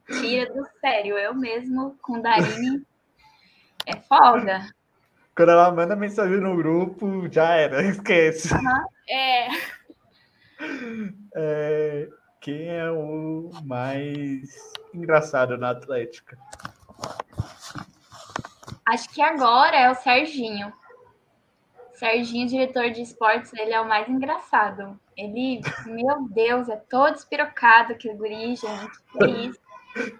Tira do sério, eu mesmo com Darine é folga. Quando ela manda mensagem no grupo, já era, (laughs) esquece. Uhum. É. é. Quem é o mais engraçado na Atlética? Acho que agora é o Serginho. Serginho, diretor de esportes, ele é o mais engraçado. Ele, meu Deus, é todo espirocado que o guri, gente. Que é isso?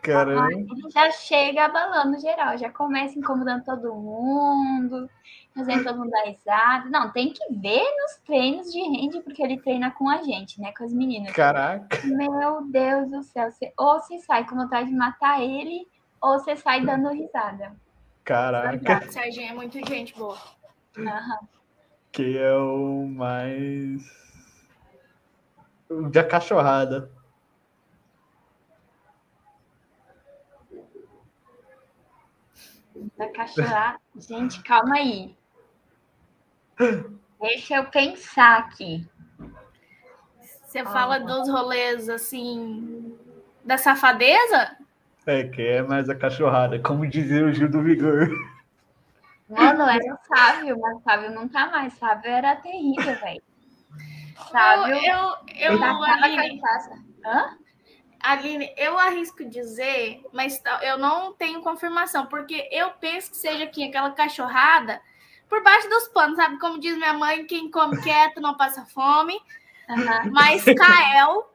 Caramba. Ele já chega abalando geral, já começa incomodando todo mundo, fazendo todo mundo dar risada. Não, tem que ver nos treinos de rende, porque ele treina com a gente, né? Com as meninas. Caraca. Meu Deus do céu. Você, ou você sai com vontade de matar ele, ou você sai dando risada. Caraca. O Serginho é muito gente boa. Uhum. Que é o mais. O de a cachorrada. Da cachorrada. Gente, calma aí. Deixa eu pensar aqui. Você fala dos rolês assim. Da safadeza? É, que é mais a cachorrada, como dizia o Gil do Vigor. Mano, era o Sávio, mas o Sávio não tá mais. O Sávio era terrível, velho. Sávio. Eu, eu, eu Aline, Hã? Aline, eu arrisco dizer, mas eu não tenho confirmação, porque eu penso que seja aqui aquela cachorrada por baixo dos panos, sabe? Como diz minha mãe, quem come quieto não passa fome. Uhum. Mas Kael,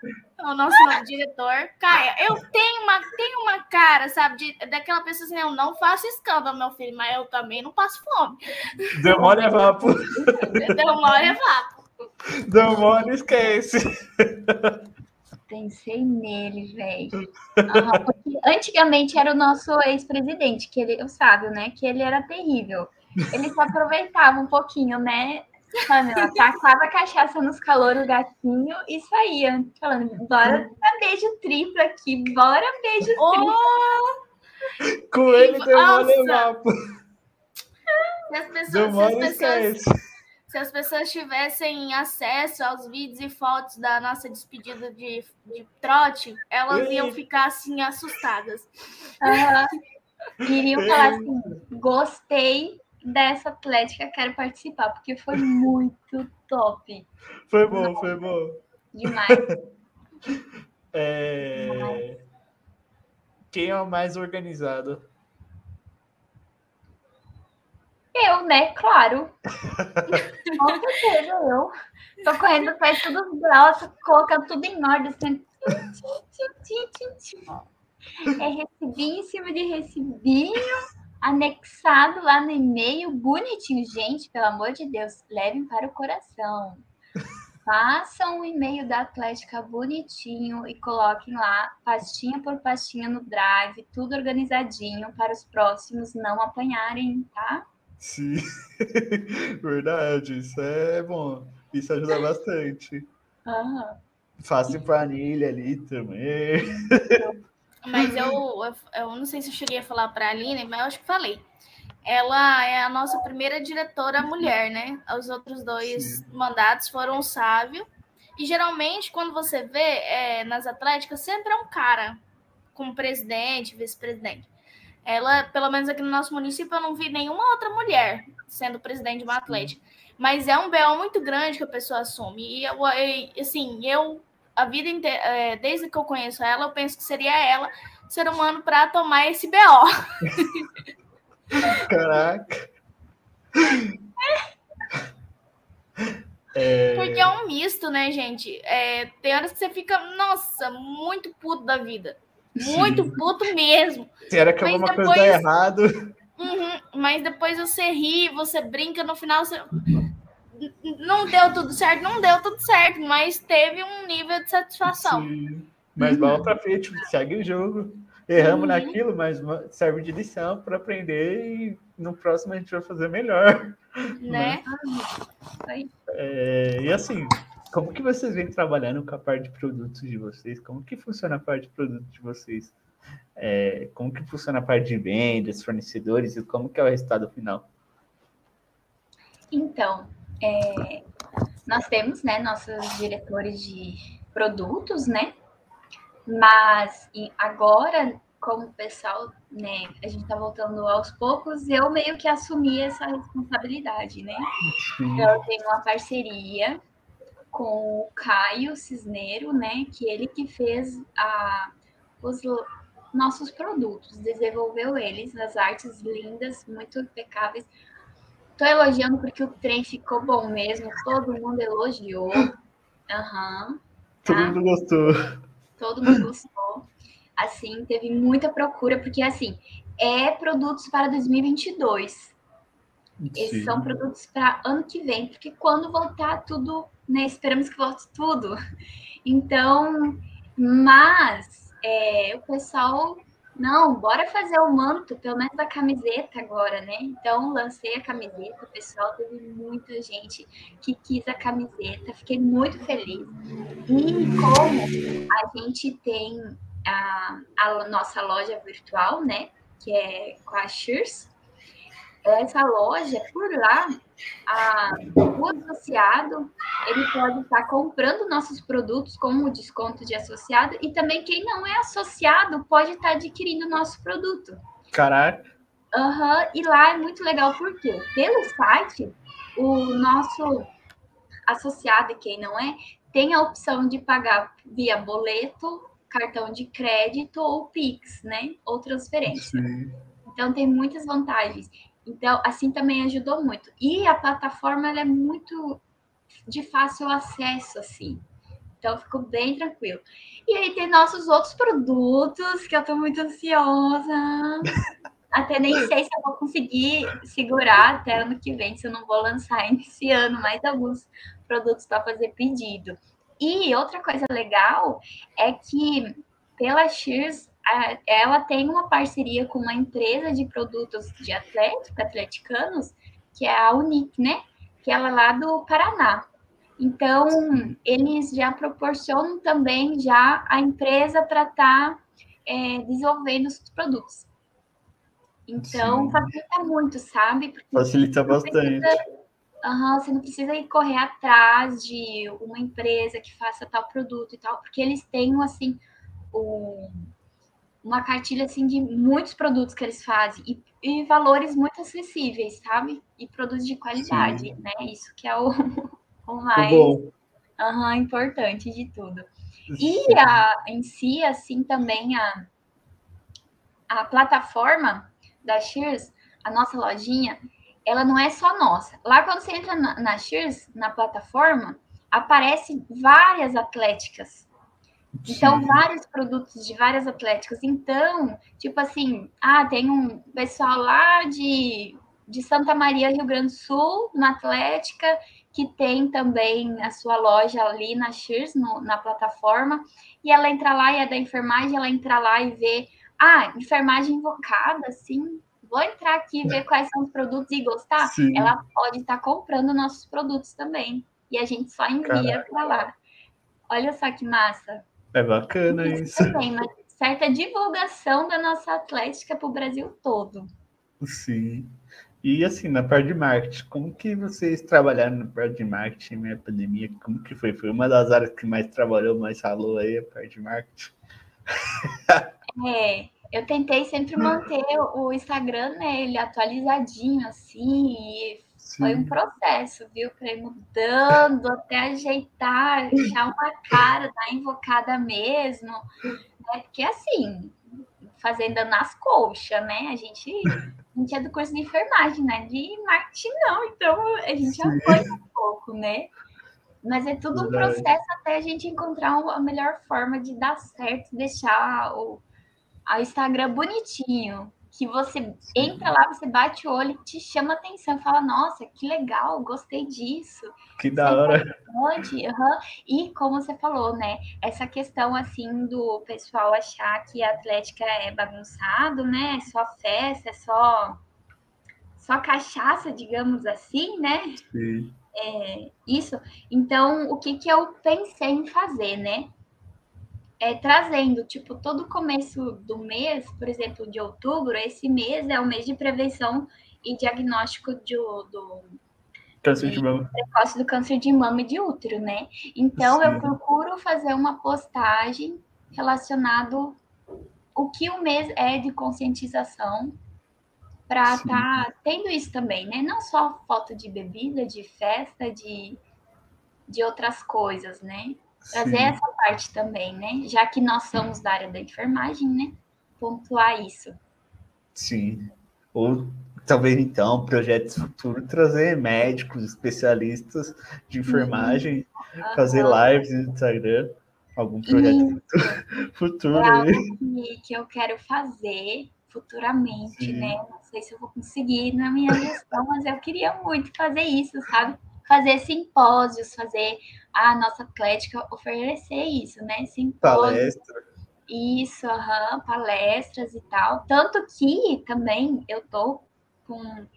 o nosso diretor, Kael, eu tenho uma, tenho uma cara, sabe, de, daquela pessoa assim, eu não faço escândalo, meu filho, mas eu também não passo fome. Demora é vapo. (laughs) Demora é vapo. Demora esquece. Pensei nele, velho. Antigamente era o nosso ex-presidente, que ele, o Sábio, né? Que ele era terrível. Ele se aproveitava um pouquinho, né? Falando, tacava cachaça nos calouros gatinho e saía. Falando, bora dar beijo triplo aqui, bora beijo triplo. Oh! Com ele deu mole vapo. Se as pessoas, se as pessoas, se as pessoas tivessem acesso aos vídeos e fotos da nossa despedida de, de trote, elas iam ficar assim assustadas. Uhum. Iriam falar assim: gostei dessa atlética, quero participar, porque foi muito top. Foi bom, foi bom. Demais. (laughs) É... Quem é o mais organizado? Eu, né? Claro. (laughs) Com certeza, eu. Tô correndo atrás de tudo braços, colocando tudo em ordem. Assim. É recibinho em cima de recibinho, anexado lá no e-mail, bonitinho. Gente, pelo amor de Deus, levem para o coração. (laughs) Façam o um e-mail da Atlética bonitinho e coloquem lá, pastinha por pastinha no drive, tudo organizadinho para os próximos não apanharem, tá? Sim, (laughs) verdade, isso é bom. Isso ajuda bastante. Uhum. Faça planilha ali também. Mas eu, eu não sei se eu cheguei a falar para a Aline, mas eu acho que falei. Ela é a nossa primeira diretora mulher, né? Os outros dois Sim. mandatos foram o Sávio. E geralmente, quando você vê é, nas atléticas, sempre é um cara como presidente, vice-presidente. Ela, pelo menos aqui no nosso município, eu não vi nenhuma outra mulher sendo presidente de uma atlética. Mas é um BO muito grande que a pessoa assume. E eu assim, eu, a vida inteira, é, desde que eu conheço ela, eu penso que seria ela, ser humano, para tomar esse BO. (laughs) Caraca. É... Porque é um misto, né, gente? É, tem horas que você fica, nossa, muito puto da vida. Muito Sim. puto mesmo. Será que alguma depois... coisa tá errado? Uhum, mas depois você ri, você brinca, no final você. Não deu tudo certo, não deu tudo certo, mas teve um nível de satisfação. Sim. Mas bola pra frente, segue o jogo. erramos uhum. naquilo, mas serve de lição para aprender e no próximo a gente vai fazer melhor. Né? né? É, e assim, como que vocês vêm trabalhando com a parte de produtos de vocês? Como que funciona a parte de produtos de vocês? É, como que funciona a parte de vendas, fornecedores e como que é o resultado final? Então, é, nós temos, né, nossos diretores de produtos, né? Mas agora, como o pessoal, né, a gente tá voltando aos poucos, eu meio que assumi essa responsabilidade, né? Sim. Eu tenho uma parceria com o Caio Cisneiro, né, que ele que fez a, os nossos produtos, desenvolveu eles, as artes lindas, muito impecáveis. Tô elogiando porque o trem ficou bom mesmo, todo mundo elogiou. Aham. Uhum, tá? Todo mundo gostou. Todo mundo gostou. Assim, teve muita procura, porque assim, é produtos para 2022. Sim. Esses são produtos para ano que vem, porque quando voltar tudo, né? Esperamos que volte tudo. Então, mas é, o pessoal não, bora fazer o manto, pelo menos a camiseta agora, né? Então, lancei a camiseta, pessoal, teve muita gente que quis a camiseta, fiquei muito feliz. E como a gente tem a, a nossa loja virtual, né? Que é com a Shears, essa loja, por lá, a, o associado ele pode estar comprando nossos produtos com o desconto de associado e também quem não é associado pode estar adquirindo nosso produto. Caraca. Uhum, e lá é muito legal porque pelo site o nosso associado, quem não é, tem a opção de pagar via boleto, cartão de crédito ou Pix, né? Ou transferência. Sim. Então tem muitas vantagens. Então, assim também ajudou muito. E a plataforma ela é muito de fácil acesso, assim. Então, ficou bem tranquilo. E aí tem nossos outros produtos, que eu estou muito ansiosa. (laughs) Até nem sei se eu vou conseguir segurar até ano que vem, se eu não vou lançar esse ano mais alguns produtos para fazer pedido. E outra coisa legal é que pela Shears ela tem uma parceria com uma empresa de produtos de atlética, atleticanos, que é a Unic, né? Que ela é lá do Paraná. Então, eles já proporcionam também já a empresa para estar tá, é, desenvolvendo os produtos. Então, Sim. facilita muito, sabe? Porque facilita bastante. Precisa, uhum, você não precisa ir correr atrás de uma empresa que faça tal produto e tal, porque eles têm, assim, o, uma cartilha assim de muitos produtos que eles fazem e, e valores muito acessíveis, sabe? E produtos de qualidade, Sim. né? Isso que é o, (laughs) o mais uhum, importante de tudo. E a, em si, assim, também a, a plataforma da Shears, a nossa lojinha, ela não é só nossa. Lá quando você entra na, na Shears, na plataforma, aparece várias atléticas então, Sim. vários produtos de várias atléticas. Então, tipo assim, ah, tem um pessoal lá de, de Santa Maria, Rio Grande do Sul, na Atlética, que tem também a sua loja ali na Shears, no, na plataforma, e ela entra lá e é da enfermagem, ela entra lá e vê, ah, enfermagem invocada, assim, vou entrar aqui e ver quais são os produtos e gostar. Sim. Ela pode estar comprando nossos produtos também. E a gente só envia para lá. Olha só que massa. É bacana isso. isso. Também, uma certa divulgação da nossa Atlética para o Brasil todo. Sim. E assim, na parte de marketing, como que vocês trabalharam na parte de marketing na pandemia? Como que foi? Foi uma das áreas que mais trabalhou, mais falou aí, a parte de marketing? É, eu tentei sempre manter o Instagram, né, ele atualizadinho, assim, e Sim. Foi um processo, viu? Para ir mudando, até ajeitar, deixar uma cara da invocada mesmo. Né? Porque assim, fazendo nas coxas, né? A gente, a gente é do curso de enfermagem, né? De marketing não, então a gente apoia um pouco, né? Mas é tudo um processo até a gente encontrar a melhor forma de dar certo, deixar o, o Instagram bonitinho. Que você entra lá, você bate o olho, te chama atenção, fala, nossa, que legal, gostei disso. Que da hora. Pode, uhum. E como você falou, né? Essa questão assim do pessoal achar que a Atlética é bagunçado, né? É só festa, é só só cachaça, digamos assim, né? Sim. É, isso. Então, o que, que eu pensei em fazer, né? É, trazendo, tipo, todo começo do mês, por exemplo, de outubro, esse mês é o mês de prevenção e diagnóstico de, do câncer de, de mama. precoce do câncer de mama e de útero, né? Então, Sim. eu procuro fazer uma postagem relacionado o que o mês é de conscientização para estar tá tendo isso também, né? Não só foto de bebida, de festa, de, de outras coisas, né? Trazer Sim. essa parte também, né? Já que nós somos da área da enfermagem, né? Pontuar isso. Sim. Ou talvez então, projetos futuros, trazer médicos, especialistas de enfermagem, uhum. fazer lives no Instagram. Algum projeto (laughs) futuro, futuro é algo que, que eu quero fazer futuramente, Sim. né? Não sei se eu vou conseguir na minha gestão, mas eu queria muito fazer isso, sabe? Fazer simpósios, fazer a nossa atlética oferecer isso, né? Simpósios. Palestra. Isso, uhum, palestras e tal. Tanto que também eu tô com,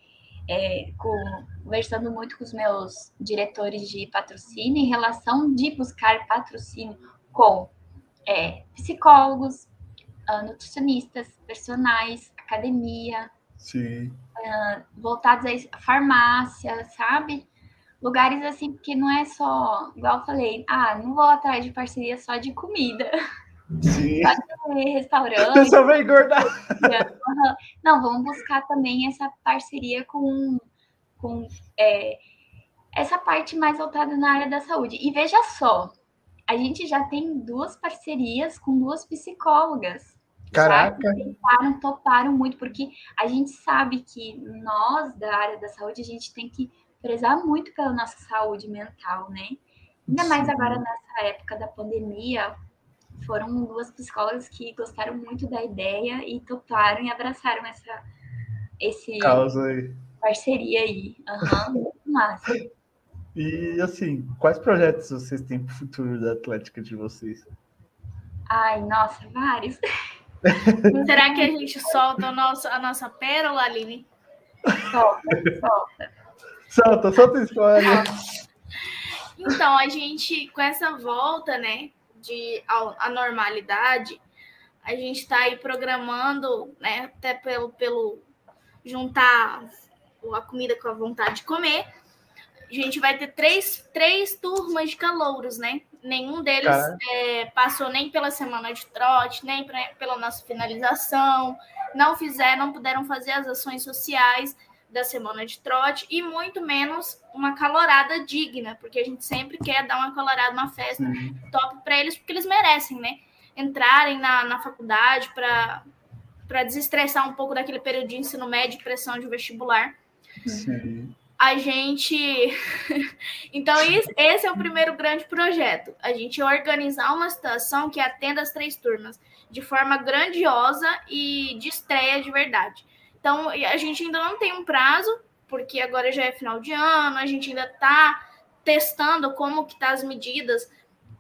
é, com, conversando muito com os meus diretores de patrocínio em relação de buscar patrocínio com é, psicólogos, uh, nutricionistas, personagens, academia, uh, voltados à farmácia, sabe? Lugares assim, porque não é só, igual eu falei, ah, não vou atrás de parceria só de comida. Sim. (laughs) de restaurante. Pessoal vai engordar. Não, vamos buscar também essa parceria com, com é, essa parte mais voltada na área da saúde. E veja só, a gente já tem duas parcerias com duas psicólogas. Caraca! Tentaram, toparam muito, porque a gente sabe que nós, da área da saúde, a gente tem que prezar muito pela nossa saúde mental, né? Ainda mais agora nessa época da pandemia, foram duas psicólogas que gostaram muito da ideia e toparam e abraçaram essa esse Causa aí. parceria aí. Uhum, massa. E assim, quais projetos vocês têm para o futuro da Atlética de vocês? Ai, nossa, vários. (laughs) Será que a gente solta o nosso, a nossa pérola, Aline? Solta, solta. Solta, solta a história. (laughs) Então, a gente, com essa volta, né, de a, a normalidade, a gente está aí programando, né, até pelo, pelo juntar a comida com a vontade de comer, a gente vai ter três, três turmas de calouros, né? Nenhum deles é, passou nem pela semana de trote, nem pra, pela nossa finalização, não fizeram, não puderam fazer as ações sociais da semana de trote e muito menos uma calorada digna, porque a gente sempre quer dar uma calorada, uma festa uhum. top para eles, porque eles merecem, né? Entrarem na, na faculdade para desestressar um pouco daquele período de ensino médio, pressão de vestibular. Sim a gente. (laughs) então, esse é o primeiro grande projeto. A gente organizar uma situação que atenda as três turmas de forma grandiosa e de estreia de verdade. Então, a gente ainda não tem um prazo, porque agora já é final de ano, a gente ainda está testando como que tá as medidas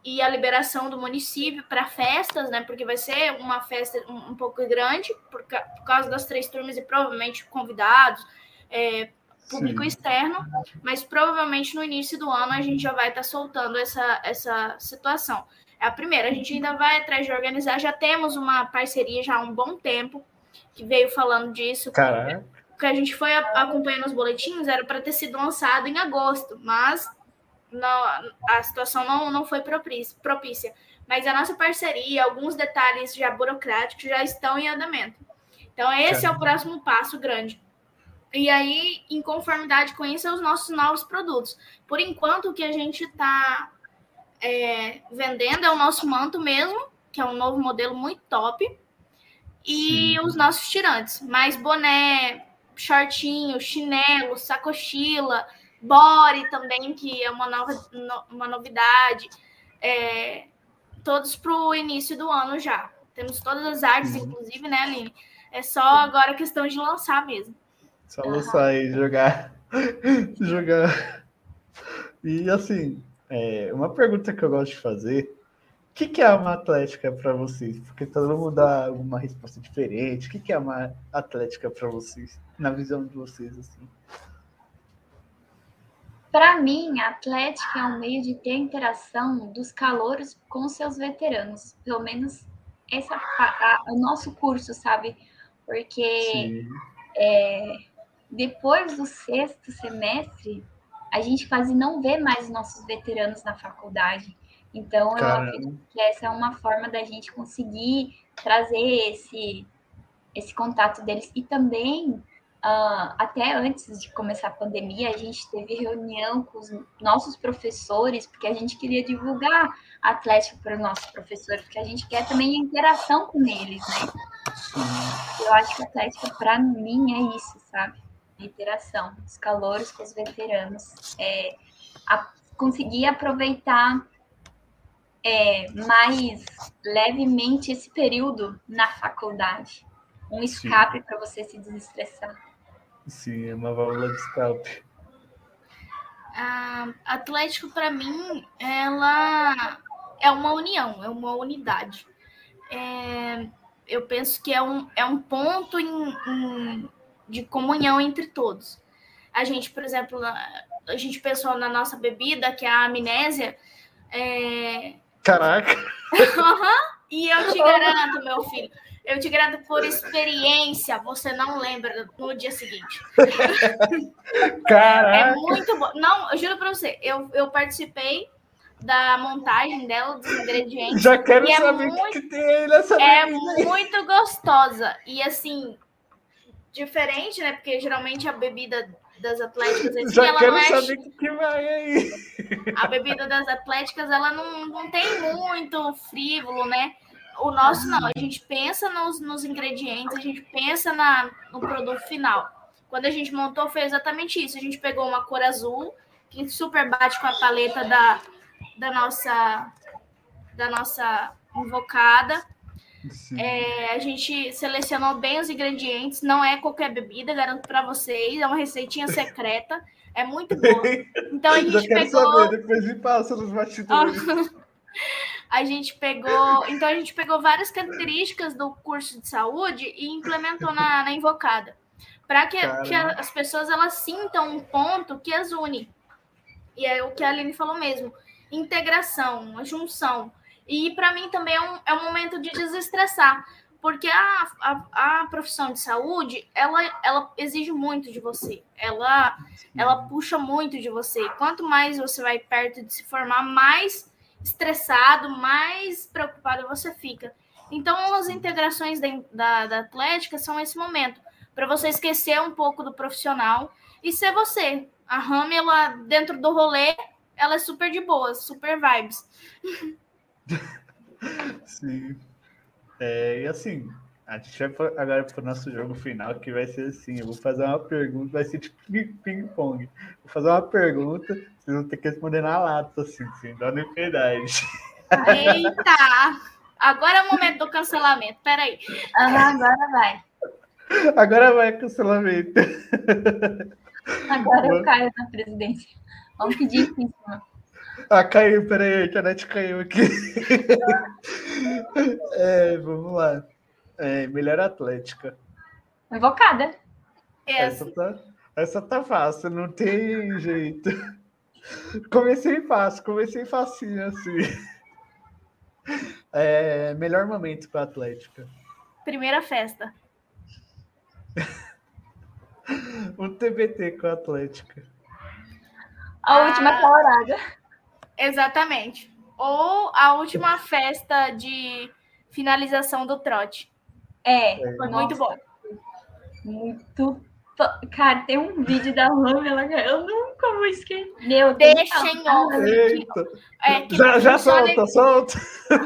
e a liberação do município para festas, né? Porque vai ser uma festa um, um pouco grande por, por, causa das três turmas e provavelmente convidados, é, público Sim. externo, mas provavelmente no início do ano a gente já vai estar tá soltando essa, essa situação. É a primeira, a gente ainda vai atrás de organizar, já temos uma parceria já há um bom tempo que veio falando disso. Caraca. Que a gente foi acompanhando os boletins, era para ter sido lançado em agosto, mas não, a situação não, não foi propícia. Mas a nossa parceria, alguns detalhes já burocráticos já estão em andamento. Então, esse é o próximo passo grande e aí, em conformidade com isso, é os nossos novos produtos. Por enquanto, o que a gente está é, vendendo é o nosso manto mesmo, que é um novo modelo muito top, e Sim. os nossos tirantes, mais boné, shortinho, chinelo, sacochila, body também, que é uma, nova, uma novidade, é, todos para o início do ano já. Temos todas as artes, uhum. inclusive, né, Aline? É só agora questão de lançar mesmo. Só lançar e jogar. (laughs) jogar. E assim, é, uma pergunta que eu gosto de fazer: o que, que é uma atlética para vocês? Porque todo mundo dá uma resposta diferente. O que, que é uma atlética para vocês, na visão de vocês? assim? Para mim, a atlética é um meio de ter interação dos calouros com seus veteranos. Pelo menos essa a, a, o nosso curso, sabe? Porque é, depois do sexto semestre, a gente quase não vê mais nossos veteranos na faculdade. Então, Caramba. eu acredito que essa é uma forma da gente conseguir trazer esse, esse contato deles. E também Uh, até antes de começar a pandemia, a gente teve reunião com os nossos professores, porque a gente queria divulgar a Atlético para os nossos professores, porque a gente quer também interação com eles, né? Eu acho que a Atlético, para mim, é isso, sabe? A interação, os calores com os veteranos. É, a, conseguir aproveitar é, mais levemente esse período na faculdade. Um escape para você se desestressar. Sim, é uma válvula de escape. A Atlético, para mim, ela é uma união, é uma unidade. É, eu penso que é um, é um ponto em, em, de comunhão entre todos. A gente, por exemplo, a gente pensou na nossa bebida, que é a amnésia. É... Caraca! uhum, e eu te garanto, meu filho, eu te garanto por experiência, você não lembra no dia seguinte. Caraca! É muito bom. Não, eu juro pra você, eu, eu participei da montagem dela, dos ingredientes. Já quero é saber o que, que tem aí nessa É muito gostosa. E assim, diferente, né? Porque geralmente a bebida das atléticas assim, Já quero é... saber o que vai aí. A bebida das atléticas, ela não, não tem muito frívolo, né? O nosso não, a gente pensa nos, nos ingredientes, a gente pensa na, no produto final. Quando a gente montou, foi exatamente isso. A gente pegou uma cor azul, que super bate com a paleta da, da nossa da nossa invocada. É, a gente selecionou bem os ingredientes, não é qualquer bebida, garanto para vocês, é uma receitinha secreta, é muito boa. (laughs) Então a gente Já quero pegou. Saber, depois me passa nos bastidores. (laughs) a gente pegou. Então a gente pegou várias características do curso de saúde e implementou na, na invocada. Para que, que, as pessoas elas sintam um ponto que as une. E é o que a Aline falou mesmo: integração, junção. E para mim também é um, é um momento de desestressar, porque a, a, a, profissão de saúde ela, ela exige muito de você, ela, ela puxa muito de você. Quanto mais você vai perto de se formar, mais estressado, mais preocupado você fica. Então, as integrações da, da Atlética são esse momento para você esquecer um pouco do profissional e ser você. A Rami, ela, dentro do rolê, ela é super de boa, super vibes. (laughs) (laughs) Sim. É, e assim, a gente vai agora para o nosso jogo final, que vai ser assim: eu vou fazer uma pergunta, vai ser tipo ping-pong. Vou fazer uma pergunta, vocês vão ter que responder na lata, assim, sem dar piedade. Eita! Agora é o momento do cancelamento, peraí. Ah, agora vai. Agora vai cancelamento. Agora eu caio na presidência. Vamos pedir impeachment. Ah, caiu, peraí, a internet caiu aqui. (laughs) é, vamos lá. É, melhor atlética. Invocada. Essa tá, essa tá fácil, não tem jeito. Comecei fácil, comecei facinho assim. É, melhor momento para Atlética. Primeira festa. (laughs) o TBT com a Atlética. A ah, última colorada. Exatamente. Ou a última festa de finalização do trote. É, foi muito bom. Muito. Cara, tem um vídeo da Pamela eu nunca vou esquecer. Meu Deixem ouvir. É, já já solta, solta.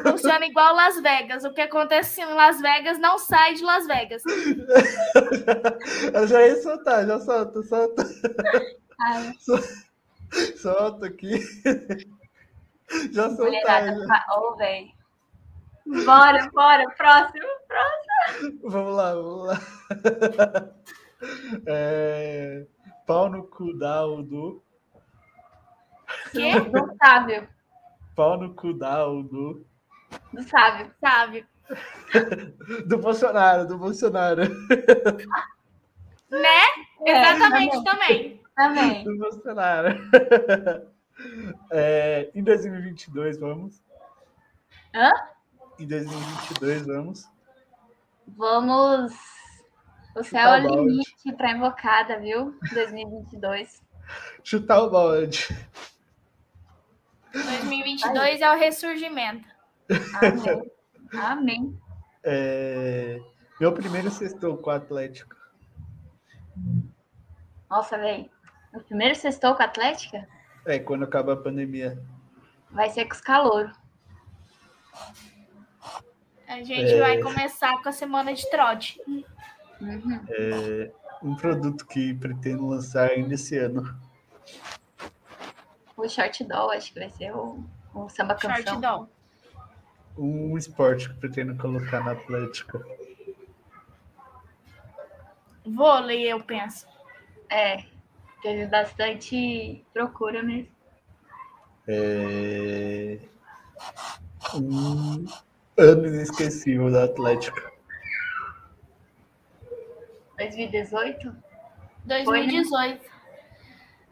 Funciona igual Las Vegas. O que acontece em Las Vegas não sai de Las Vegas. eu (laughs) já ia soltar, já solta, solta. Ai. (laughs) Solta aqui. (laughs) Já soltar. Ô, oh, velho. Bora, bora, próximo, próximo. vamos lá, vamos lá. (laughs) É... Pau no cu da do. Quê? Do sábio. Pau no cu da do. Do sábio. Sábio. (laughs) Do Bolsonaro, do Bolsonaro. Né? É, Exatamente também. Também. Do Bolsonaro. É, em 2022, vamos? Hã? Em 2022, vamos? Vamos. O céu Chutar é o limite para invocada, viu? 2022. Chutar o balde. 2022 é o ressurgimento. Amém. Amém. É, meu primeiro sextou com o Atlético. Nossa, velho. O primeiro sextou com a Atlética É, quando acaba a pandemia. vai ser com os calouros. A gente É. vai começar com a semana de trote. Uhum. É, um produto que pretendo lançar ainda esse ano. O short doll, acho que vai ser o, o samba Short canção. doll. Um esporte que pretendo colocar na Atlética. Vôlei, eu penso. É. Teve bastante procura mesmo. É, um ano inesquecível da Atlética. 2018? 2018.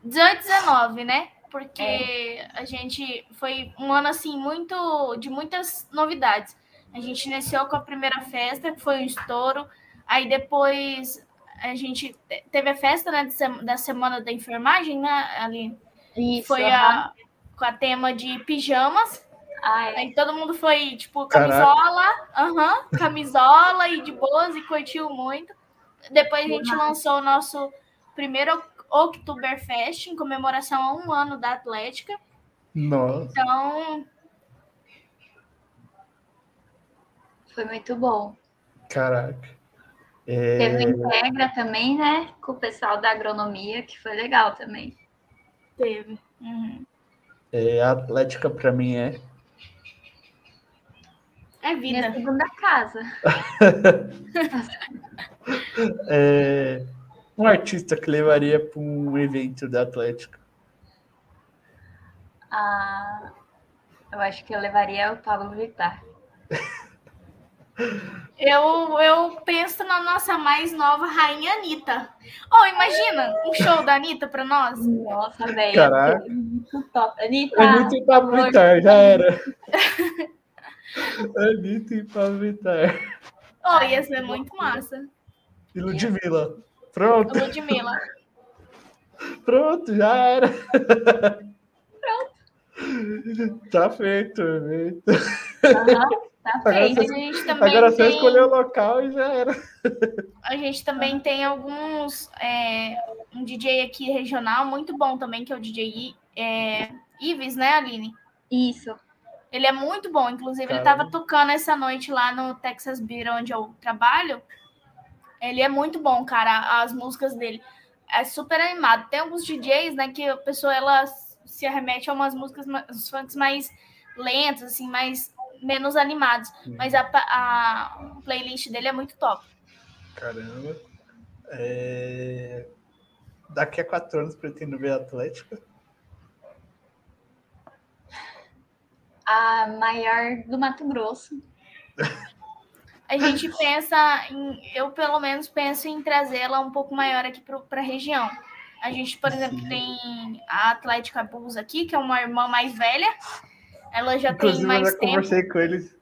18, 19, né? Porque a gente foi um ano assim muito de muitas novidades. A gente iniciou com a primeira festa, que foi um estouro. Aí depois a gente te- teve a festa né, da semana da enfermagem, né? Ali Isso. foi aham. a, com a tema de pijamas. Ah, é. Aí todo mundo foi, tipo, camisola, aham, camisola e de boas e curtiu muito. Depois a gente lançou o nosso primeiro Oktoberfest em comemoração a um ano da Atlética. Nossa, Então, Foi muito bom. caraca. Teve É, o Integra também, né? Com o pessoal da agronomia, que foi legal também. teve. Uhum. é, a Atlética para mim é É Minha vida. segunda casa. (laughs) É, um artista que levaria para um evento da Atlética. Ah, eu acho que eu levaria o Pablo Vittar. (laughs) Eu, eu penso na nossa mais nova rainha Anitta. Oh, imagina um show da Anitta pra nós. Nossa, velho. Caraca. Muito top. Anitta, Anitta e Pablo amor, Vittar, já era. Anitta e Pablo Vittar. Oh, ia ser muito massa. E Ludmilla. Pronto, Ludmilla. pronto, já era. Pronto. Tá feito o evento. Tá Agora feito. A gente também Agora só tem... escolher o local e já era. A gente também tem alguns. é, um DJ aqui regional muito bom também, que é o DJ I- é, Ives, né, Aline? Isso. Ele é muito bom. Inclusive, ele Caramba. estava tocando essa noite lá no Texas Beer, onde eu trabalho. Ele é muito bom, cara. As músicas dele. É super animado. Tem alguns DJs, né, que a pessoa ela se arremete a umas músicas, os funks mais lentos, assim, mais menos animados. Mas a, a playlist dele é muito top. Caramba. É, Daqui a quatro anos pretendo ver a Atlética. A maior do Mato Grosso. A gente pensa em, eu pelo menos penso em trazê-la um pouco maior aqui para a região. A gente, por exemplo, Sim. tem a Atlética Bulls aqui, que é uma irmã mais velha. Ela já Inclusive, tem eu mais já tempo. conversei com eles.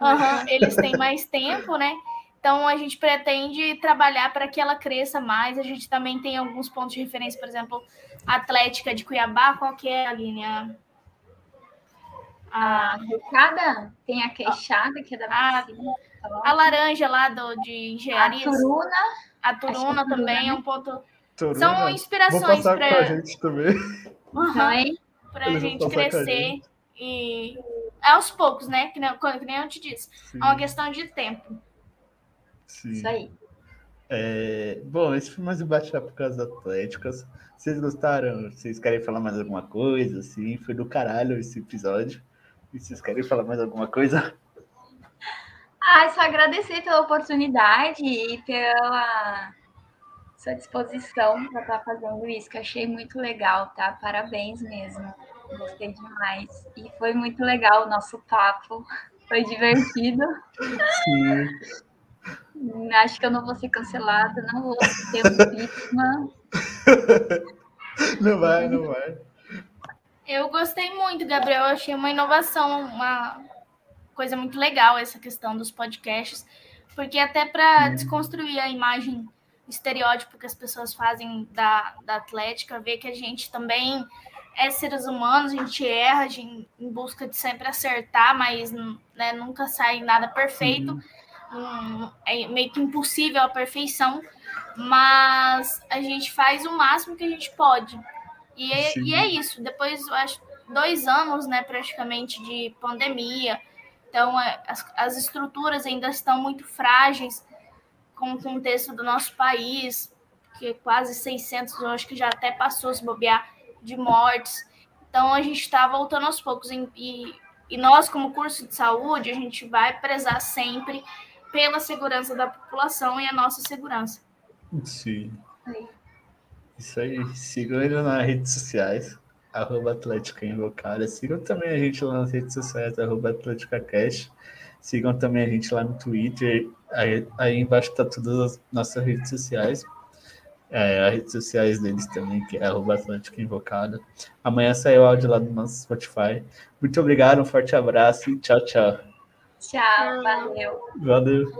Aham, eles têm mais tempo, né? Então a gente pretende trabalhar para que ela cresça mais. A gente também tem alguns pontos de referência, por exemplo, a Atlética de Cuiabá, qual que é a linha? A A, Recada tem a queixada, que é da Ah, vacina. a laranja lá do, de A engenharia. Turuna. A acho que Turuna é Turuna, também é né? um ponto. Turuna. São inspirações com a para gente também. Também. para a gente a crescer e aos poucos, né? Que nem, que nem eu te disse. Sim, É uma questão de tempo. sim. Isso aí. É, bom, esse foi mais um bate-papo com as Atléticas. Vocês gostaram? Vocês querem falar mais alguma coisa? Assim, foi do caralho esse episódio. E vocês querem falar mais alguma coisa? Ah, só agradecer pela oportunidade e pela sua disposição para estar tá fazendo isso, que eu achei muito legal, tá? Parabéns mesmo. Gostei demais. E foi muito legal o nosso papo. Foi divertido. Sim. Acho que eu não vou ser cancelada, não vou ter vítima. (laughs) Não vai, não vai. Eu gostei muito, Gabriel. Eu achei uma inovação, uma coisa muito legal essa questão dos podcasts, porque até para desconstruir a imagem estereótipo que as pessoas fazem da, da Atlética, ver que a gente também é seres humanos, a gente erra a gente, em busca de sempre acertar, mas né, nunca sai nada perfeito. Um, é meio que impossível a perfeição, mas a gente faz o máximo que a gente pode. E é, e é isso. Depois, eu acho, dois anos, né, praticamente, de pandemia. Então, é, as, as estruturas ainda estão muito frágeis com o contexto do nosso país, que quase 600, eu acho que já até passou se bobear, de mortes. Então, a gente está voltando aos poucos. Em, e, e nós, como curso de saúde, a gente vai prezar sempre pela segurança da população e a nossa segurança. Sim. Isso aí. Sigam ele nas redes sociais, arroba Atlética Invocada. Sigam também a gente lá nas redes sociais, arroba Atlética Cash. Sigam também a gente lá no Twitter. Aí, aí embaixo tá todas as nossas redes sociais. É, as redes sociais deles também, que é arroba Atlântica Invocada. Amanhã sai o áudio lá no nosso Spotify. Muito obrigado, um forte abraço e tchau, tchau. Tchau, valeu. Valeu.